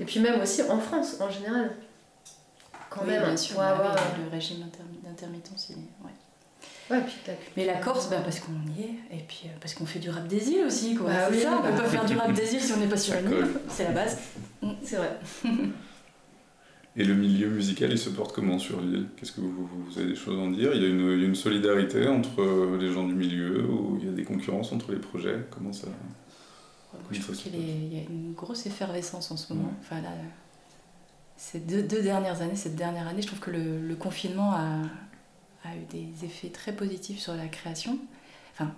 et puis même aussi en France, en général. Quand Oui, même, bien sûr, pour bah avoir. le régime d'intermi- d'intermittence, il est. ouais. Ouais, puis la Mais la Corse, bah, parce qu'on y est, et puis euh, parce qu'on fait du rap des îles aussi, quoi. Bah c'est oui, ça, on peut pas faire du rap des îles si on n'est pas sur une île, c'est la base. C'est vrai. Et le milieu musical, il se porte comment sur l'île? Qu'est-ce que vous, vous avez des choses à en dire? Il y, a une, il y a une solidarité entre euh, les gens du milieu ou il y a des concurrences entre les projets? Comment ça Moi, je trouve qu'il y a une grosse effervescence en ce moment. Ouais. Enfin, là, ces deux, deux dernières années, cette dernière année, je trouve que le, le confinement a, a eu des effets très positifs sur la création. Enfin,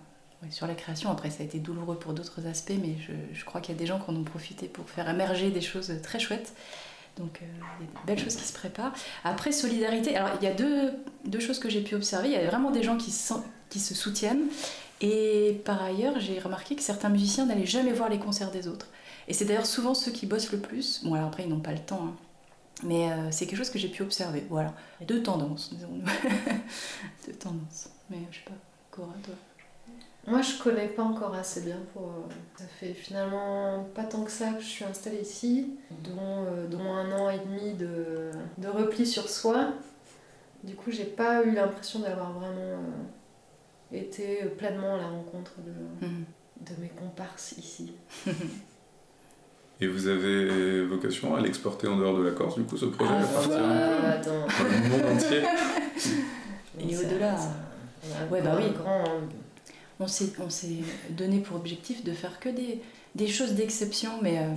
sur la création, après, ça a été douloureux pour d'autres aspects, mais je, je crois qu'il y a des gens qui en ont profité pour faire émerger des choses très chouettes. Donc, euh, il y a des belles choses qui se préparent. Après, solidarité, alors il y a deux, deux choses que j'ai pu observer. Il y a vraiment des gens qui, se- qui se soutiennent. Et par ailleurs, j'ai remarqué que certains musiciens n'allaient jamais voir les concerts des autres. Et c'est d'ailleurs souvent ceux qui bossent le plus. Bon, alors après, ils n'ont pas le temps. hein. Mais euh, c'est quelque chose que j'ai pu observer. Voilà. Deux tendances, disons-nous. Deux tendances. Mais je sais pas, Cora, toi Moi, je connais pas encore assez bien pour. euh, Ça fait finalement pas tant que ça que je suis installée ici, dont, euh, un an et demi de, repli sur soi. Du coup, j'ai pas eu l'impression d'avoir vraiment été pleinement à la rencontre de, de mes comparses ici. Et vous avez vocation à l'exporter en dehors de la Corse, du coup, ce projet à Ah, partir Euh, attends. dans le monde entier Et au-delà. Ouais, bah oui. grand- On s'est, on s'est donné pour objectif de faire que des, des choses d'exception, mais euh,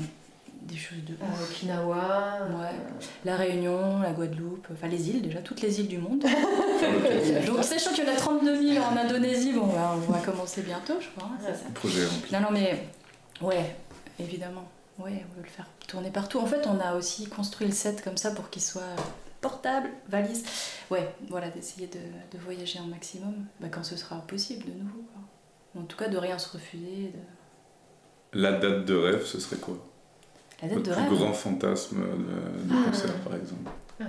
des choses de à Okinawa. Ouais. euh, La Réunion, la Guadeloupe, enfin les îles déjà, toutes les îles du monde. Donc sachant qu'il y en a 32 000 en Indonésie, bon, bah, on va commencer bientôt, je crois. hein, Ouais. ça. Projet. Non, non, mais ouais, évidemment. Ouais, on veut le faire tourner partout. En fait, on a aussi construit le set comme ça pour qu'il soit portable, valise. Ouais, voilà, d'essayer de, de voyager un maximum bah, quand ce sera possible de nouveau. quoi. En tout cas, de rien se refuser. de- La date de rêve, ce serait quoi? La date Votre de plus rêve. grand fantasme de, de Ah. concert, par exemple ah.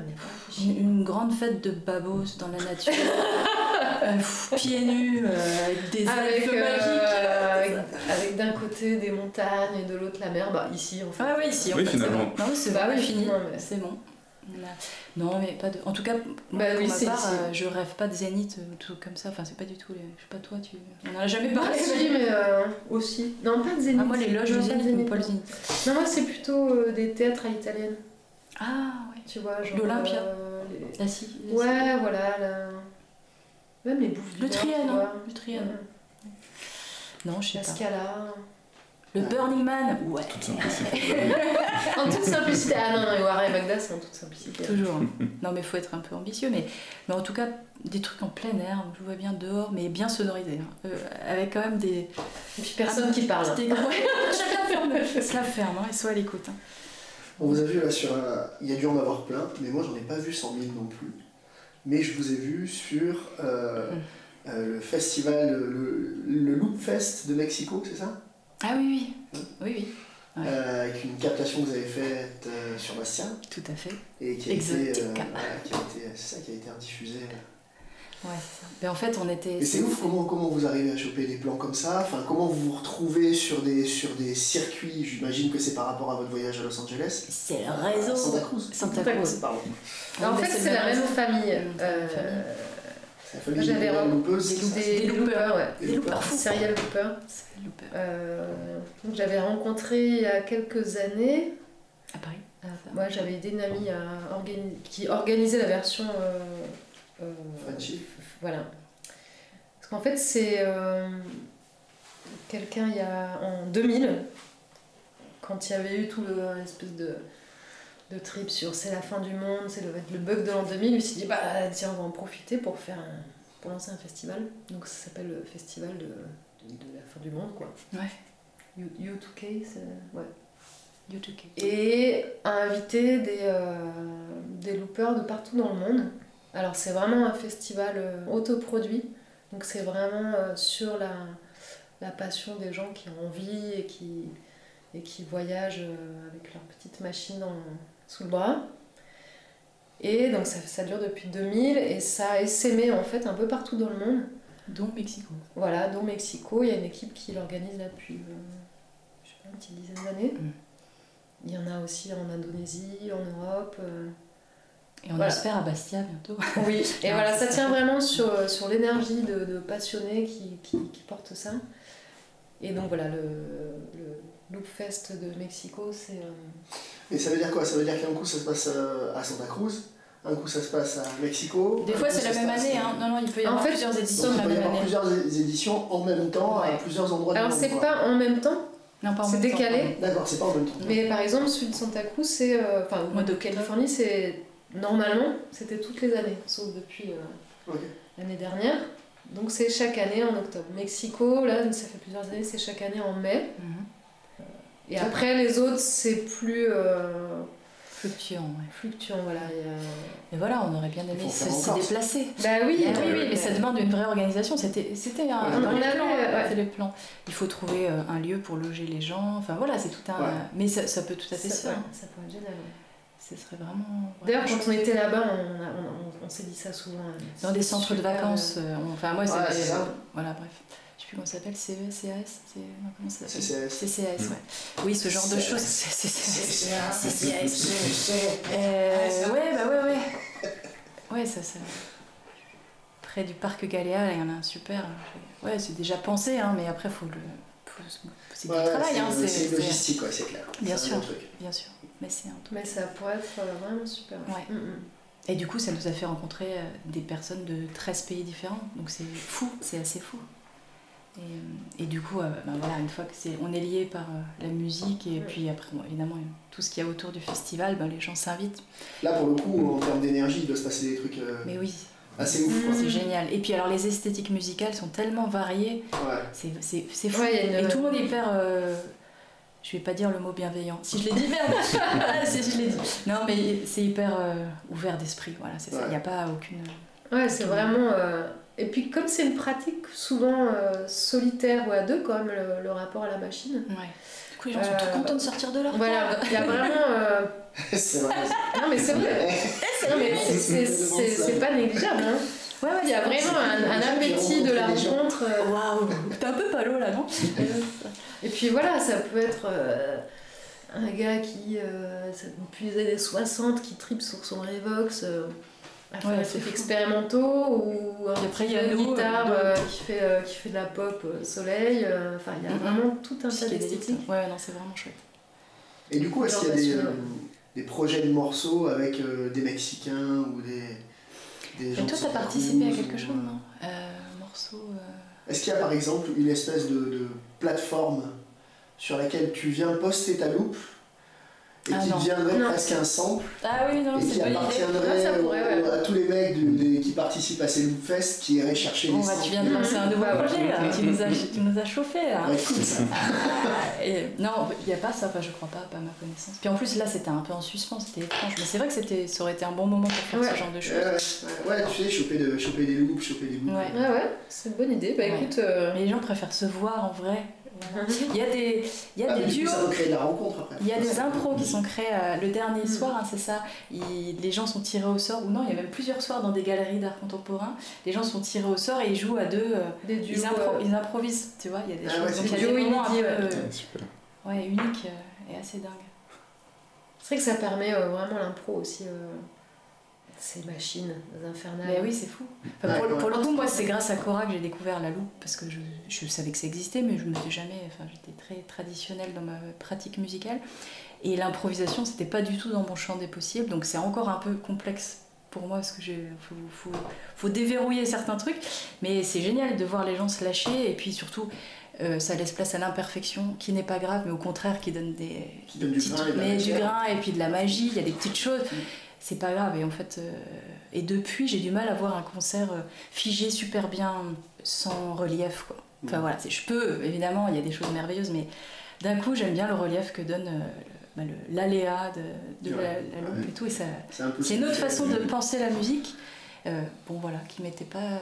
Une, une grande fête de babos dans la nature, euh, pieds nus, euh, avec des Avec, euh, magiques. avec, avec d'un côté des montagnes et de l'autre la mer, bah ici en fait. Ah ouais, ici, en Oui, fait, c'est finalement. bon. Non, c'est Bah oui, fini, c'est bon. Non, mais pas de. En tout cas, moi, Bah pour oui, ma part, euh, je rêve pas de zénith ou tout comme ça. Enfin, c'est pas du tout. les- Je sais pas, toi, tu. On en a jamais Pas parlé. si, mais euh, aussi. Non, pas de zénith. Ah, moi, les loges de zénith, mais pas le zénith. Non, moi c'est plutôt euh, des théâtres à l'italienne. Ah, ouais. Tu vois, genre. L'Olympia. euh, les- La scie. la. Ouais, voilà. la- Même les bouffes Le Trianon. Le Trianon. Non, je sais La pas. Scala. Le Burning Man. Ouais. Toute simplicité. En toute simplicité. Ah non, non, Warren et Magda, c'est en toute simplicité. Toujours. non, mais faut être un peu ambitieux. Mais, mais en tout cas, des trucs en plein air. Je vois bien dehors, mais bien sonorisés. hein. Euh, avec quand même des. Et puis personne Ah, qui parle. des- Ouais, chacun ferme, se la ferme hein, et soit à l'écoute. hein. On vous a vu là sur. euh, Il y a dû en avoir plein, mais moi j'en ai pas vu 100 000 non plus. Mais je vous ai vu sur euh, Mm. euh, le festival, le, le Loop Fest de Mexico, c'est ça? Ah oui, oui. Oui, oui. Ouais. Euh, Avec une captation que vous avez faite euh, sur Bastien Tout à fait. et qui a été, euh, voilà, qui a été, c'est ça qui a été rediffusé. Ouais, c'est ça. Mais en fait, on était. Et c'est ouf comment, comment vous arrivez à choper des plans comme ça, enfin comment vous vous retrouvez sur des, sur des circuits, j'imagine que c'est par rapport à votre voyage à Los Angeles. C'est le réseau. Santa Cruz. Santa Cruz. Pardon. En Oui, fait, c'est la même réseau. famille. Euh, famille. J'avais loupeuses, des, loopers, loopers. ouais. Des loopers. loopers. Serial looper. C'est le père. Euh, j'avais rencontré il y a quelques années. À Paris. euh, moi, j'avais aidé une amie à organi- qui organisait la version. euh, euh, voilà. Parce qu'en fait, c'est euh, quelqu'un il y a en 2000, quand il y avait eu tout le un espèce de, de trip sur c'est la fin du monde, c'est le, le bug de l'an 2000, il s'est dit bah tiens on va en profiter pour faire un- pour lancer un festival. Donc ça s'appelle le festival de, de, de la fin du monde quoi. Ouais. U- U2K, c'est ouais. YouTube. Et a invité des, euh, des loopers de partout dans le monde. Alors c'est vraiment un festival euh, autoproduit, donc c'est vraiment euh, sur la, la passion des gens qui ont envie et qui, et qui voyagent euh, avec leur petite machine dans- sous le bras. Et donc ça, ça dure depuis 2000 et ça a essaimé en fait un peu partout dans le monde. Dont Mexico. Voilà, dont Mexico, il y a une équipe qui l'organise là depuis euh, je sais pas, une petite dizaine d'années. Mm. Il y en a aussi en Indonésie, en Europe. euh. Et on Voilà. espère à Bastia bientôt. Oui, et voilà, ça tient vraiment sur, sur l'énergie de, de passionnés qui, qui, qui portent ça. Et donc voilà, le, le Loop Fest de Mexico, c'est. Et ça veut dire quoi? Ça veut dire qu'un coup ça se passe euh, à Santa Cruz, un coup ça se passe à Mexico. Des fois, c'est la même année. Hein. Non, non, il peut y En avoir fait, plusieurs éditions il la peut y même avoir année. plusieurs é- éditions en même temps à plusieurs endroits du Alors c'est pas en même temps, Non, pas en c'est même temps. décalé? D'accord, c'est pas en même temps. Mais par exemple, celui de Santa Cruz, c'est. euh, Enfin, Mois de. Californie, c'est. Normalement, c'était toutes les années, sauf depuis euh, l'année dernière. Donc c'est chaque année en octobre. Mexico, là, ça fait plusieurs années, c'est chaque année en mai. Mhm. Et après, les autres, c'est plus euh, Fluctuant, ouais. fluctuant. Voilà. Mais voilà, on aurait bien aimé se, déplacer. Bah oui, oui, oui, oui, mais ça demande une vraie organisation. C'était, c'était un, On- dans les avait, plans, ouais. c'était les plans. Il faut trouver euh, un lieu pour loger les gens. Enfin voilà, c'est tout un. Ouais. Mais ça, ça peut tout à fait se ça, faire. ça pourrait être génial. Ce serait vraiment. D'ailleurs, quand on était là-bas, on, a- on, on- on s'est dit ça souvent. hein. dans des centres de vacances, euh, euh, enfin moi c'est, voilà bref, sais plus comment ça s'appelle, CE, CAS, CCAS. CCAS, ouais. Oui, ce genre de CCAS. choses. C'est- CCAS. Euh, ouais, bah ouais, ouais. Ouais, ça, ça. Près du parc Galéa, il y en a un super. Ouais, c'est déjà pensé, hein, mais après, faut le. faut- C'est du travail, c'est- hein, c'est. logistique, ouais, c'est clair. Bien sûr. Bien sûr, mais c'est un truc. Mais ça pourrait être vraiment super. Ouais. Mm, mm. Et du coup, ça nous a fait rencontrer euh, des personnes de 13 pays différents. Donc c'est fou, c'est assez fou. Et, et du coup, euh, ben voilà, une fois que c'est, on est lié par euh, la musique et puis après, bon, évidemment, tout ce qu'il y a autour du festival, ben, les gens s'invitent. Là, pour le coup, en termes d'énergie, il doit se passer des trucs euh, Mais oui, assez ouf. c'est génial. Et puis alors, les esthétiques musicales sont tellement variées, Ouais. c'est, c'est, c'est fou. Ouais, Et tout le monde est hyper. euh, je vais pas dire le mot bienveillant. Si je l'ai dit, merde Si je l'ai dit. Non, mais c'est hyper euh, ouvert d'esprit, voilà, c'est ça. Il n'y a pas aucune. Ouais, c'est vraiment. euh, Et puis, comme c'est une pratique souvent euh, solitaire ou à deux, quand même, le, le rapport à la machine. Ouais. Du coup, les gens sont Euh, tout contents de sortir de leur Voilà, il y a vraiment. euh, c'est vrai. Non, mais c'est vrai. C'est- pas négligeable. Hein. Ouais, ouais, Il y a vraiment un, un appétit de la rencontre. euh, Waouh T'es un peu palo là, non? Et puis voilà, ça peut être euh, un gars qui, euh, depuis les années 60, qui tripe sur son Revox, euh, à faire Ouais, des c'est trucs expérimentaux, ou un après, y a nous, guitare euh, qui, fait, euh, qui fait de la pop euh, soleil. euh, Enfin, il y a Mhm. vraiment tout un tas d'esthétiques. Ouais, non, c'est vraiment chouette. Et du coup, est-ce qu'il y a des, euh, projets de morceaux avec euh, des Mexicains ou des, des gens Et de toi, t'as participé à quelque ou, chose, non? Euh, Morceau. euh, Est-ce qu'il y a par exemple une espèce de, de plateforme sur laquelle tu viens poster ta loupe et Ah qui non. deviendrait Non. presque un sample Ah oui, non, et c'est qui appartiendrait ça pourrait, ouais. à tous les mecs du- des- qui participent à ces Loopfest qui iraient chercher Bon, les bah, samples tu viens de lancer un nouveau Bah, projet là, tu nous as, tu nous as chauffé là. Ouais, cool ça. Et- non, il n'y a pas ça, enfin, je crois pas, pas à ma connaissance. Puis en plus, là, c'était un peu en suspens, c'était étrange. Mais c'est vrai que ça aurait été un bon moment pour faire Ouais. ce genre de choses. ouais, ouais, tu sais, choper, de, choper des loops, choper des boucles. Ouais. Ouais, ouais, c'est une bonne idée. Bah Ouais. écoute, euh, Mais les gens préfèrent se voir en vrai. Voilà. Il y a des, il y a Ah, des duos. coup, ça peut créer de la rencontre après. Il y a des impros qui sont créés euh, le dernier Mm. soir, hein, c'est ça. Il- les gens sont tirés au sort, ou non, il y a même plusieurs soirs dans des galeries d'art contemporain. Les gens sont tirés au sort et ils jouent à deux. euh, des ils, duos. impro- euh, ils improvisent, tu vois. Il y a des Ah choses ouais, donc c'est il y a des moments un inédit, peu, ouais. euh, Super. ouais, uniques euh, et assez dingues. C'est vrai que ça permet euh, vraiment l'impro aussi. Ces machines infernales. Mais oui, c'est fou. Enfin, Ouais, pour, ouais. pour le coup, moi, c'est grâce à Cora que j'ai découvert la loupe parce que je, je savais que ça existait, mais je ne m'étais jamais. Enfin, j'étais très traditionnelle dans ma pratique musicale. Et l'improvisation, c'était pas du tout dans mon champ des possibles, donc c'est encore un peu complexe pour moi parce que j'ai faut, faut, faut déverrouiller certains trucs. Mais c'est génial de voir les gens se lâcher et puis surtout. euh, ça laisse place à l'imperfection, qui n'est pas grave, mais au contraire qui donne des, Qui donne du grain mais du grain et puis de la magie, il y a des petites choses. C'est pas grave. Et en fait, euh, et depuis, j'ai du mal à voir un concert euh, figé super bien, sans relief. Quoi. Enfin voilà, c'est- je peux, évidemment, il y a des choses merveilleuses, mais d'un coup, j'aime bien le relief que donne euh, bah, l'aléa de, de la, Ouais, la loupe ouais. et tout. Et ça, C'est une autre façon de penser la musique. euh, bon voilà, qui m'était pas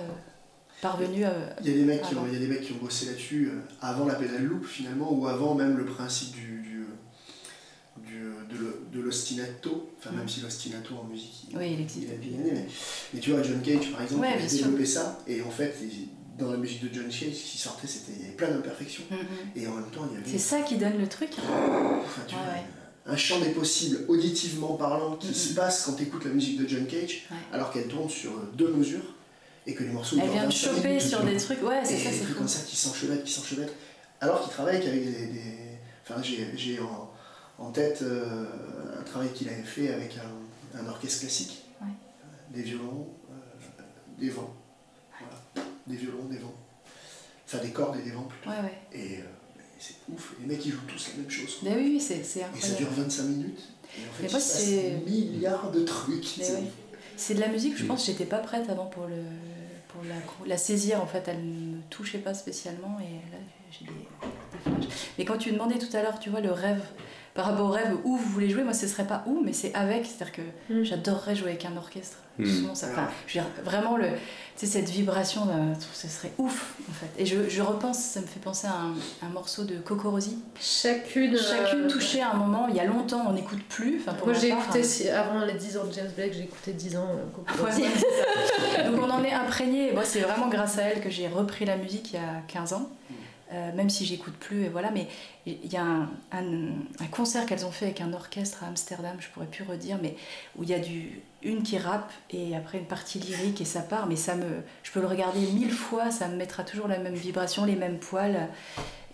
parvenue à. Il y a des mecs qui ont, il y a des mecs qui ont bossé là-dessus avant la pédale loop finalement ou avant même le principe du, du, euh, du, euh, de, l'o- de l'ostinato. Enfin même Mm. si l'ostinato en musique il, Oui, il existe. a bien mais, mais tu vois John Cage par exemple Ouais, il a bien sûr. développé ça et en fait il- dans la musique de John Cage ce qui sortait c'était il y avait plein d'imperfections Mhm. et en même temps il y C'est avait ça qui donne le truc. hein. enfin, tu Ouais, vois, ouais. un champ des possibles auditivement parlant qui Mhm. se passe quand tu écoutes la musique de John Cage Ouais. alors qu'elle tourne sur euh, deux mesures et que les morceaux Elle vient de 25 choper sur des trucs. Ouais, c'est ça, des c'est comme ça qui s'enchevêtrent, qui s'enchevêtrent, Alors qu'il travaille avec des. des- Enfin, j'ai en, en tête euh, un travail qu'il avait fait avec un, un orchestre classique. Ouais. Des violons, euh, des vents. Voilà. Des violons, des vents. Enfin, des cordes et des vents plutôt. Ouais, ouais. Et, euh, et c'est ouf, les mecs ils jouent tous la même chose. Mais oui, oui, c'est c'est Et ça incroyable. dure 25 minutes. Et en fait, Mais il moi, se passe c'est- milliards de trucs. C'est- de la musique, je pense que j'étais pas prête avant pour, le, pour la, la saisir. En fait, elle me touchait pas spécialement et là, j'ai des, des flashs. Mais quand tu demandais tout à l'heure, tu vois, le rêve, par rapport au rêve où vous voulez jouer, moi ce serait pas où, mais c'est avec. C'est-à-dire que Mm. j'adorerais jouer avec un orchestre. Mm. Souvent, ça, enfin, je veux dire, vraiment, le, tu sais, cette vibration, là, ce serait ouf en fait. Et je, je repense, ça me fait penser à un, un morceau de Coco Rosie. Chacune. Chacune euh, touchée à un moment, il y a longtemps, on n'écoute plus. Pour Moi j'ai écouté, hein. si- avant les 10 ans de James Blake, j'ai écouté 10 ans euh, Coco Ouais. Donc on en est imprégné. Et Moi, c'est vraiment grâce à elle que j'ai repris la musique il y a 15 ans. Euh, même si j'écoute plus, et voilà. Mais il y a un, un- un concert qu'elles ont fait avec un orchestre à Amsterdam, je pourrais plus redire, mais où il y a du, une qui rappe et après une partie lyrique et ça part. Mais ça me, je peux le regarder mille fois, ça me mettra toujours la même vibration, les mêmes poils.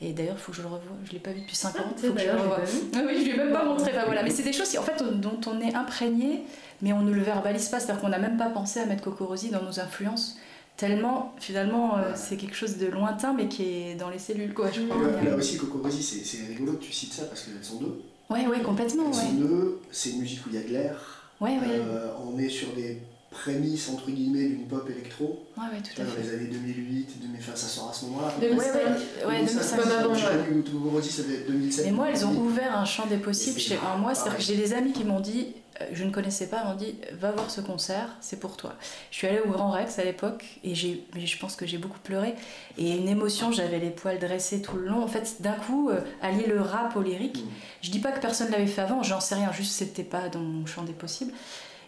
Et d'ailleurs, il faut que je le revoie. Je l'ai pas vu depuis 5 ans. Ah, faut que je le revoie. Ah oui, je lui ai même pas montré. Enfin, voilà. Mais c'est des choses qui, en fait, dont on est imprégné, mais on ne le verbalise pas. C'est-à-dire qu'on n'a même pas pensé à mettre Coco Rosie dans nos influences. Tellement, finalement, euh, c'est quelque chose de lointain, mais qui est dans les cellules, quoi. Je crois. Là, là aussi, Coco Rosie, c'est rigolo que tu cites ça parce qu'elles sont deux. Ouais, ouais, complètement, Elles sont ouais. deux, c'est une musique où il y a de l'air. Ouais, ouais. Euh, on est sur des prémices entre guillemets d'une pop électro. Ouais, ouais, tout à dans fait. les années 2008, 2000, enfin, ça sort à ce moment-là. Ouais, Ouais, ouais, ouais, 2005. Comme avant, J'ai ouais. Rosie, ça devait être 2007. Mais moi, elles ont 2008. ouvert un champ des possibles Et chez un moi. C'est-à-dire que j'ai des amis qui m'ont dit, euh, je ne connaissais pas, m'ont dit, va voir ce concert, c'est pour toi. Je suis allée au Grand Rex à l'époque et j'ai, mais je pense que j'ai beaucoup pleuré. Et une émotion, j'avais les poils dressés tout le long. En fait, d'un coup, euh, allier le rap au lyrique. Mm. Je dis pas que personne l'avait fait avant, j'en sais rien, juste c'était pas dans mon champ des possibles.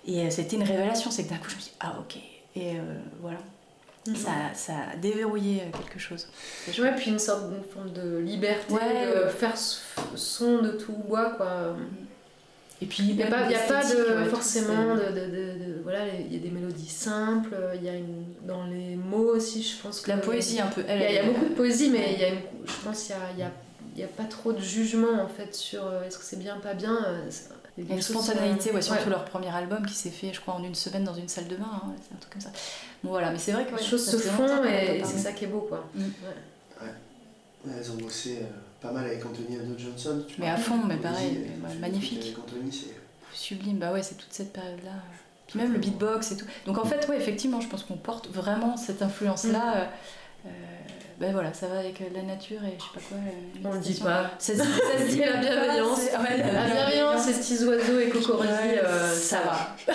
Et euh, c'était une révélation, c'est que d'un coup, je me dis, ah ok. Et euh, voilà, Mhm. ça, ça a déverrouillé euh, quelque chose. Ouais, puis une sorte de forme de liberté, Ouais. de faire son de tout bois, quoi. Et puis, Il n'y a pas, y a pas de, ouais, forcément de, de, de- de- Voilà, il y a des mélodies simples, il y a une, dans les mots aussi, je pense que. La poésie un peu. Il y, a, y beaucoup de poésie, mais il y a une, je pense qu'il y a, il y, a, il y a pas trop de jugement en fait sur euh, est-ce que c'est bien, pas bien. euh, Il y a une spontanéité, sont- ouais, surtout ouais. leur premier album qui s'est fait, je crois, en une semaine dans une salle de bain. hein, c'est un truc comme ça. Bon, voilà, mais c'est vrai que Les ouais, choses se font et, c'est ça qui est beau, quoi. Mm. Ouais. Ouais, Elles ont bossé euh, pas mal avec Anthony Ado Johnson. tu Mais vois. à fond, mais pareil, mais magnifique. Avec Anthony, c'est. Sublime, bah ouais, c'est toute cette période-là. Puis même le beatbox et tout. Donc en fait, ouais, effectivement, je pense qu'on porte vraiment cette influence-là. euh, euh, ben voilà, ça va avec euh, la nature et je sais pas quoi. euh, On le dit pas. Ça, se- ça se dit La bienveillance. c'est- ouais, La bienveillance, ces petits oiseaux et euh, ça va.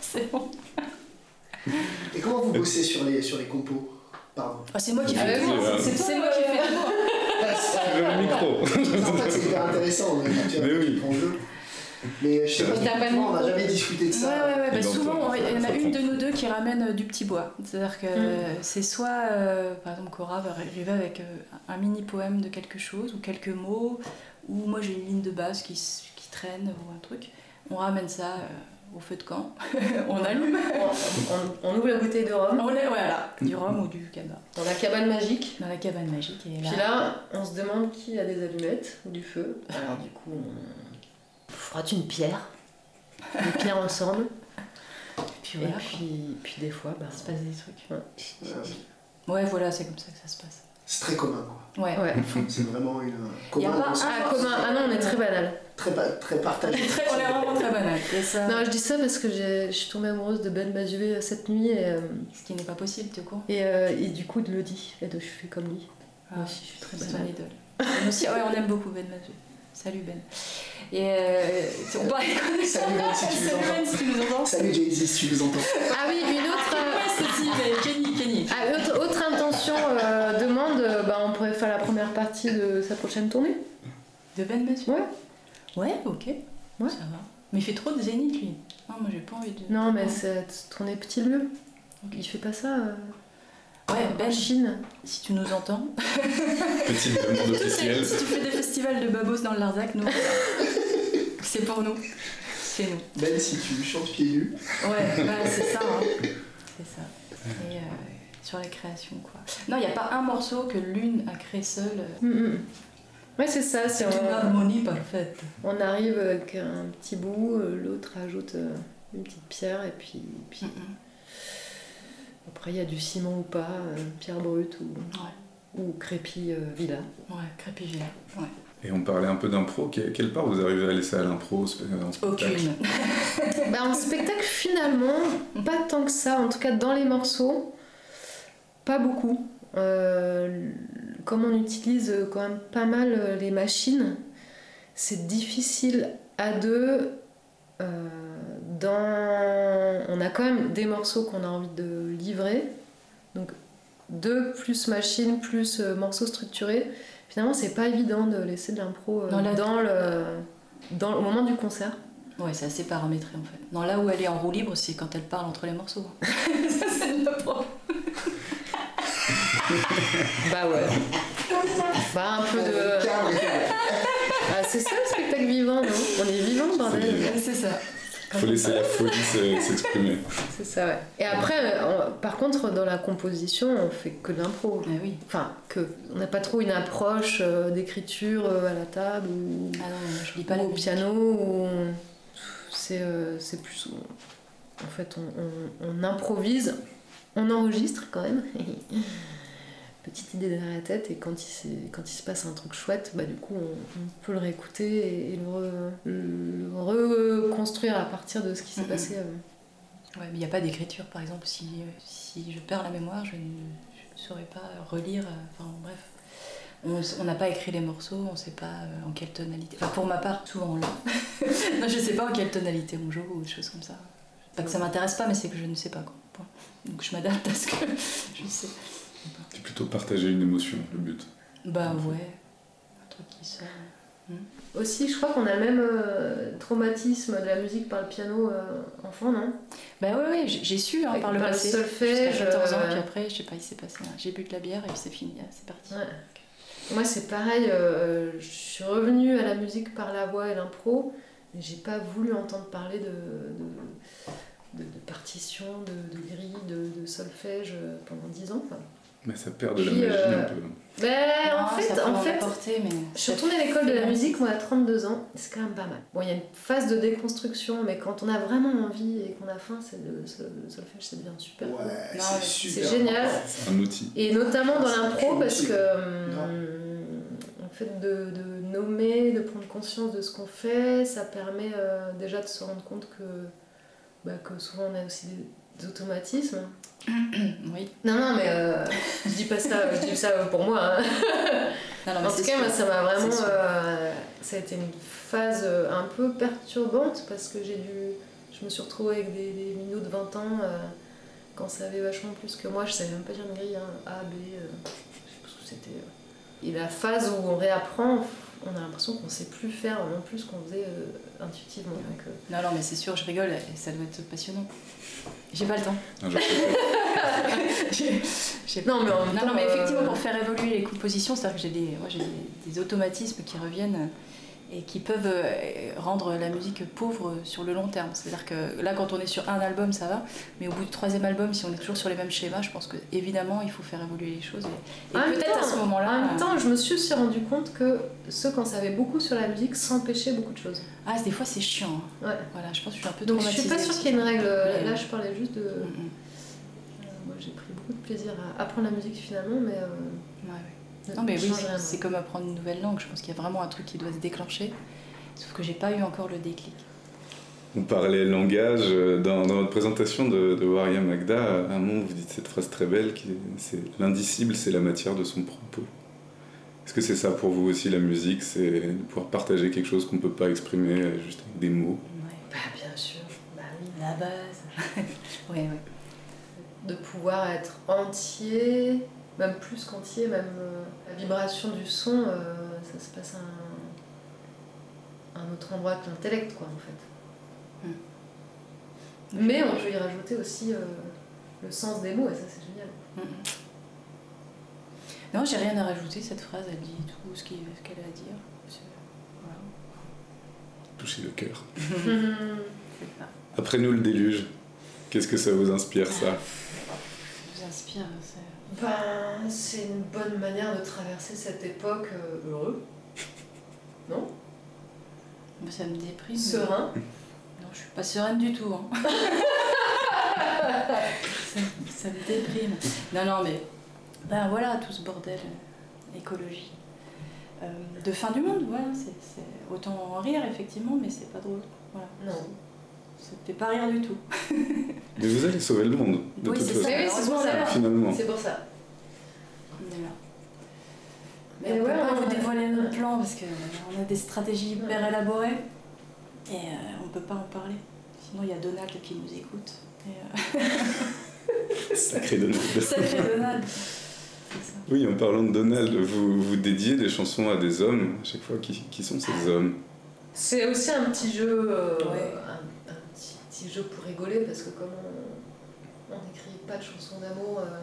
c'est bon. Et comment vous bossez sur les, sur les compos? Pardon. Ah, c'est moi qui Ah, fais tout. c'est moi qui fais tout. Tu veux le micro En fait, c'est hyper intéressant, a tu vois, Mais oui. jeu. Mais je sais pas, pas on n'a jamais discuté de Ouais, ça. ouais, ouais. bah Et donc, souvent, il y en a une de nous deux qui ramène euh, du petit bois. C'est-à-dire que euh, c'est soit, euh, par exemple, Cora va arriver avec euh, un mini poème de quelque chose ou quelques mots, ou moi j'ai une ligne de base qui, qui traîne ou un truc. On ramène ça euh, au feu de camp, on allume. on, on- on ouvre la bouteille de rhum On est, voilà, du rhum ou du cabas. dans la cabane magique. Dans la cabane magique. Et là, Puis là, on se demande qui a des allumettes ou du feu. Alors du coup, on frotte une pierre. Les pierres ensemble. puis Et voilà, quoi. puis, puis des fois, bah, il se passe des trucs. Ouais, Ouais, voilà, c'est comme ça que ça se passe. C'est très commun, quoi. Ouais. ouais. C'est vraiment une. Y a commun, pas un- Ah, commun. Ah non, on est très banal. très, très partagé. On est vraiment très banal. Et ça, Non, je dis ça parce que j'ai- je suis tombée amoureuse de Ben Mazué cette nuit et, euh, ce qui n'est pas possible, tu cours. et, euh, et du coup de le dit. Et donc je fais comme lui. Ah, Moi aussi, je suis très C'est ton banale. idole. Nous aussi, ouais, on aime beaucoup Ben Mazu. Salut Ben. Et euh, on parlait de quoi Salut Ben, si tu nous Salut entends. Si tu nous entends. Salut Jay-Z, si tu nous entends. Ah oui, une autre. euh, ceci, mais Kenny, Kenny. ah, autre, autre intention euh, demande, euh, bah, on pourrait faire la première partie de sa prochaine tournée. De Ben Mazu Ouais. Ouais, ok. Ouais. Ça va. Mais il fait trop de zénith, lui. Non, moi j'ai pas envie de. Non, mais c'est tournée petit lieu. Il fait pas ça. euh, Ouais, en Ben, Chine. si tu nous entends. Petite demande officielle. si tu fais des festivals de babos dans le Larzac, nous. c'est pour nous. C'est nous. Ben, si tu chantes pieds nus. Ouais, bah, c'est ça. hein. C'est ça. Et euh, sur la création. Quoi. Non, il n'y a pas un morceau que l'une a créé seule. Mm, mm. Ouais, c'est ça. C'est une on, harmonie parfaite. on arrive avec un petit bout, euh, l'autre ajoute euh, une petite pierre, et puis, puis après il y a du ciment ou pas, euh, pierre brute ou, Ouais, ou crépi euh, villa. ouais, crépigila. Ouais. Et on parlait un peu d'impro. Que- Quelle part vous arrivez à laisser à l'impro en spectacle Aucune. Bah, en spectacle, finalement, pas tant que ça. En tout cas, dans les morceaux, pas beaucoup. Euh, comme on utilise quand même pas mal euh, les machines, c'est difficile à deux. euh, dans... On a quand même des morceaux qu'on a envie de livrer. Donc, deux plus machine plus euh, morceaux structurés. Finalement, c'est pas évident de laisser de l'impro euh, Dans la- dans le... dans, au moment du concert. Ouais, c'est assez paramétré en fait. Non, là où elle est en roue libre, c'est quand elle parle entre les morceaux. Ça, c'est de la pro. Bah ouais. Bah un peu de. Ah, c'est ça le spectacle vivant, non? On est vivant, bordel. C'est ça. Faut laisser la folie se- s'exprimer. C'est ça, ouais. Et après, on- par contre, dans la composition, on fait que de l'impro. Ah oui. Enfin, que. On n'a pas trop une approche euh, d'écriture euh, à la table ou, Ah non, moi, je lis pas ou la au musique. piano. Ou... C'est euh, c'est plus. En fait, on, on- on improvise, on enregistre quand même. Petite idée derrière la tête, et quand il, quand il se passe un truc chouette, bah, du coup, on, on peut le réécouter et, et le, re- le reconstruire à partir de ce qui s'est Mhm. passé. euh. Ouais, mais il n'y a pas d'écriture, par exemple. Si, si je perds la mémoire, je ne, je ne saurais pas relire. euh, Enfin, bref. On n'a pas écrit les morceaux, on ne sait pas euh, en quelle tonalité. Enfin, pour ma part, souvent là. non, je ne sais pas en quelle tonalité on joue ou des choses comme ça. Pas que ça m'intéresse pas, mais c'est que je ne sais pas. Quoi. Donc je m'adapte à ce que je sais. C'est plutôt partager une émotion, le but. Bah ouais. Un truc qui sort. Aussi, je crois qu'on a le même euh, traumatisme de la musique par le piano euh, enfant, non? Bah ouais, ouais, j'ai su hein, par le par le passé. solfège, Jusqu'à 14 ans, euh, puis après, je sais pas, il s'est passé. J'ai bu de la bière et puis c'est fini, c'est parti. Ouais. Moi, c'est pareil, euh, je suis revenue à la musique par la voix et l'impro, mais j'ai pas voulu entendre parler de, de, de, de partition, de, de grille, de, de solfège euh, pendant 10 ans. quoi. Mais ça perd de la Puis, magie euh, un peu. Ben, en fait, en fait mais je suis retournée à l'école de la musique, moi, à 32 ans, c'est quand même pas mal. Bon, il y a une phase de déconstruction, mais quand on a vraiment envie et qu'on a faim, c'est le, le solfège, ça devient super. cool. Ouais, c'est ouais, super. c'est génial. C'est un outil. Et notamment dans l'impro, parce que hum, en fait de, de nommer, de prendre conscience de ce qu'on fait, ça permet euh, déjà de se rendre compte que, bah, que souvent on a aussi des automatismes. oui. Non, non, mais euh, je dis pas ça, je dis ça pour moi. hein. Non, non, mais en tout cas, sûr. moi, ça m'a vraiment. Euh, ça a été une phase euh, un peu perturbante parce que j'ai dû. Je me suis retrouvée avec des, des minots de 20 ans euh, quand ça avait vachement plus que moi. Je savais même pas dire une grille, hein, A, B. je sais pas ce que c'était. Et la phase où on réapprend, on a l'impression qu'on sait plus faire non plus ce qu'on faisait intuitivement. Donc, Non, non, mais c'est sûr, je rigole et ça doit être passionnant. J'ai pas le temps. Non, mais en même non, temps, non, mais effectivement, euh, pour faire évoluer les compositions, c'est-à-dire que j'ai des, moi, j'ai des, des automatismes qui reviennent et qui peuvent euh, rendre la musique pauvre sur le long terme. C'est-à-dire que là, quand on est sur un album, ça va, mais au bout du troisième album, si on est toujours sur les mêmes schémas, je pense que évidemment, il faut faire évoluer les choses. Et, et En même peut-être à temps- ce moment-là. En même euh, temps, je me suis aussi rendu compte que ceux qui en savaient beaucoup sur la musique s'empêchaient beaucoup de choses. Ah, des fois, c'est chiant. hein. Ouais. Voilà, je pense que je suis un peu Donc je suis pas sûre qu'il y ait une règle. Ouais. Là, je parlais juste de. Mm, mm. Euh, moi, j'ai pris beaucoup de plaisir à apprendre la musique finalement, mais. euh, Ouais, Non mais oui, c'est comme apprendre une nouvelle langue. Je pense qu'il y a vraiment un truc qui doit se déclencher. Sauf que j'ai pas eu encore le déclic. On parlait langage. Dans, dans votre présentation de, de Waria Magda, à un moment, vous dites cette phrase très belle qui est c'est l'indicible, c'est la matière de son propos. Est-ce que c'est ça pour vous aussi la musique? C'est de pouvoir partager quelque chose qu'on ne peut pas exprimer juste avec des mots? Ouais. Bah, bien sûr. Bah oui. La base. ouais, ouais. De pouvoir être entier, même plus qu'entier, même euh, la vibration du son, euh, ça se passe à un, un autre endroit que l'intellect, quoi, en fait. Mm. Mais on peut y rajouter aussi euh, le sens des mots, et ça, c'est génial. Mm, mm. Non, j'ai rien à rajouter. Cette phrase, elle dit tout ce qu'elle a à dire. Voilà. Toucher le cœur. Ça. Après nous, le déluge. Qu'est-ce que ça vous inspire, ça? Vous inspire c'est- Ben, c'est une bonne manière de traverser cette époque euh, heureux. Non? Moi, Ça me déprime. Serein. Non, je suis pas sereine du tout. hein. ça, ça me déprime. Non, non, mais ben voilà, tout ce bordel, euh, écologie. Euh, de fin du monde, voilà, c'est c'est- autant en rire effectivement, mais c'est pas drôle. Voilà. Non. Fait pas rire du tout. Mais vous allez sauver le monde, de Oui, toute c'est façon. ça. Mais oui, c'est pour ça. Finalement. C'est pour ça. Voilà. Mais Mais on ouais, peut pas on- vous dévoiler notre plan parce qu'on a des stratégies hyper Ouais. élaborées et euh, on peut pas en parler. Sinon, il y a Donald qui nous écoute. Et, euh, Sacré Donald. Sacré Donald. Oui, en parlant de Donald, vous, vous dédiez des chansons à des hommes à chaque fois. Qui, qui sont ces hommes C'est aussi un petit jeu, euh, Ouais. un, un petit, jeu pour rigoler parce que comme on n'écrit pas de chansons d'amour, euh,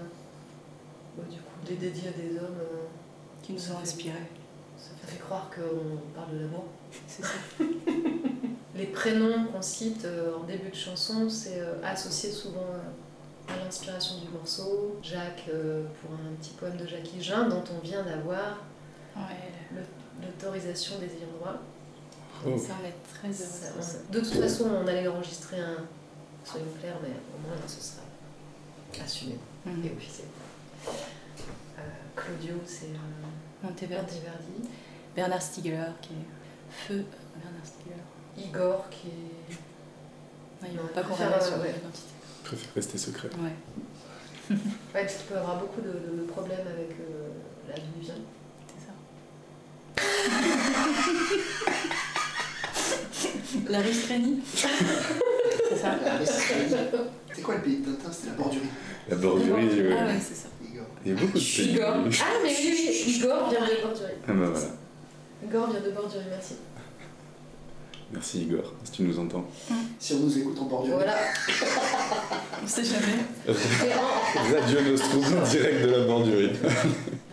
bah, du coup, les dédier à des hommes, euh, Qui nous ont inspirés. ça fait croire qu'on parle de l'amour. C'est ça. Les prénoms qu'on cite euh, en début de chanson, c'est associé souvent à l'inspiration du morceau. Jacques, pour un petit poème de Jacques Higelin, dont on vient d'avoir Ouais, l'autorisation des ayants droit. Oh. ça en est très Ça, heureux. de toute façon, on allait enregistrer un. Soyons clairs, mais au moins ce sera assumé Mhm. et officiel. Euh, Claudio, c'est euh, Monteverdi. Monteverdi. Bernard Stiegler qui est feu. Bernard Stiegler. Igor, qui est. Non, il Non, veut il pas qu'on préfère, révèle euh, son ouais. identité. Je préfère rester secret. Ouais, Ouais, parce qu'il peut y avoir beaucoup de, de problèmes avec euh, la vie c'est ça. La Ristrénie C'est ça. C'est quoi le pays de Tintin? C'était la bordurie. La bordurie, ouais. Ah ouais, c'est ça. Igor. Il y a beaucoup de pays. Igor. Ah, mais oui, oui, Igor vient de Bordurie. Ah bah voilà. Igor vient de Bordurie, merci. Merci Igor, si tu nous entends. Si on nous écoute en bordurie. Voilà. On sait jamais. Radio Nostrum, direct de la bordurie.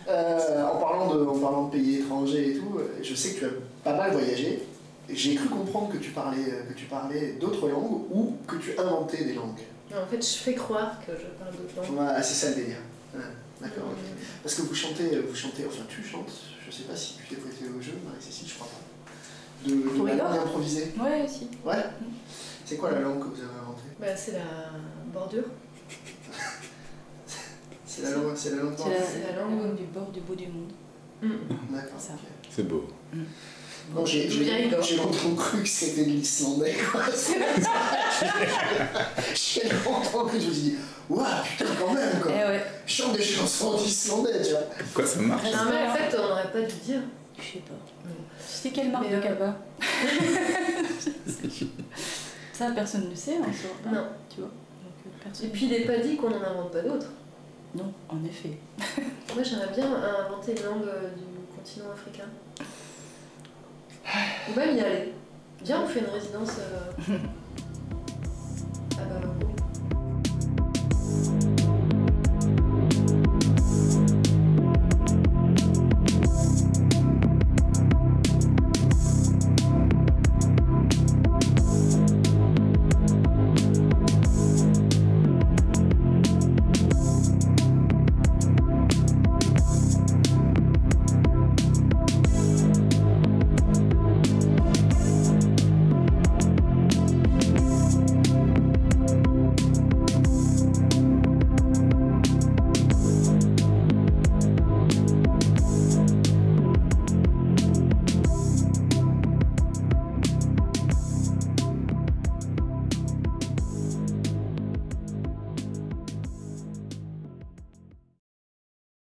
Euh, en, parlant de, en parlant de pays étrangers et tout, euh, je sais que tu as pas mal voyagé. J'ai cru comprendre que tu parlais, que tu parlais d'autres langues ou que tu inventais des langues. Non, en fait, je fais croire que je parle d'autres langues. Ouais, c'est ça le délire. Ouais, D'accord. ok. Parce que vous chantez, vous chantez, enfin tu chantes, je sais pas si tu t'es prêté au jeu, Marie-Cécile, je crois pas. De, de Pour la langue improvisée. Ouais, si. Ouais. C'est quoi la langue que vous avez inventée? Bah, c'est la bordure. C'est la langue, c'est la langue C'est la, langue. du bord du bout du monde. D'accord. Ça. ok. C'est beau. Non, j'ai longtemps cru que c'était de l'islandais, quoi. J'ai longtemps cru, je me suis dit, waouh, putain, quand même, Eh quoi. ouais. Je chante des chansons en islandais, tu vois. Quoi, ça marche Non, mais en fait, on n'aurait pas dû dire. Je sais pas. C'était quelle marque Mais, de euh, cabas Ça, personne ne sait, on saura pas. Non. Tu vois Donc, euh, Et puis, il n'est pas dit qu'on n'en invente pas d'autres. Non, en effet. Moi, j'aimerais bien inventer une langue euh, du continent africain. Ou même y aller. Viens, on fait une résidence. Euh... ah bah oui.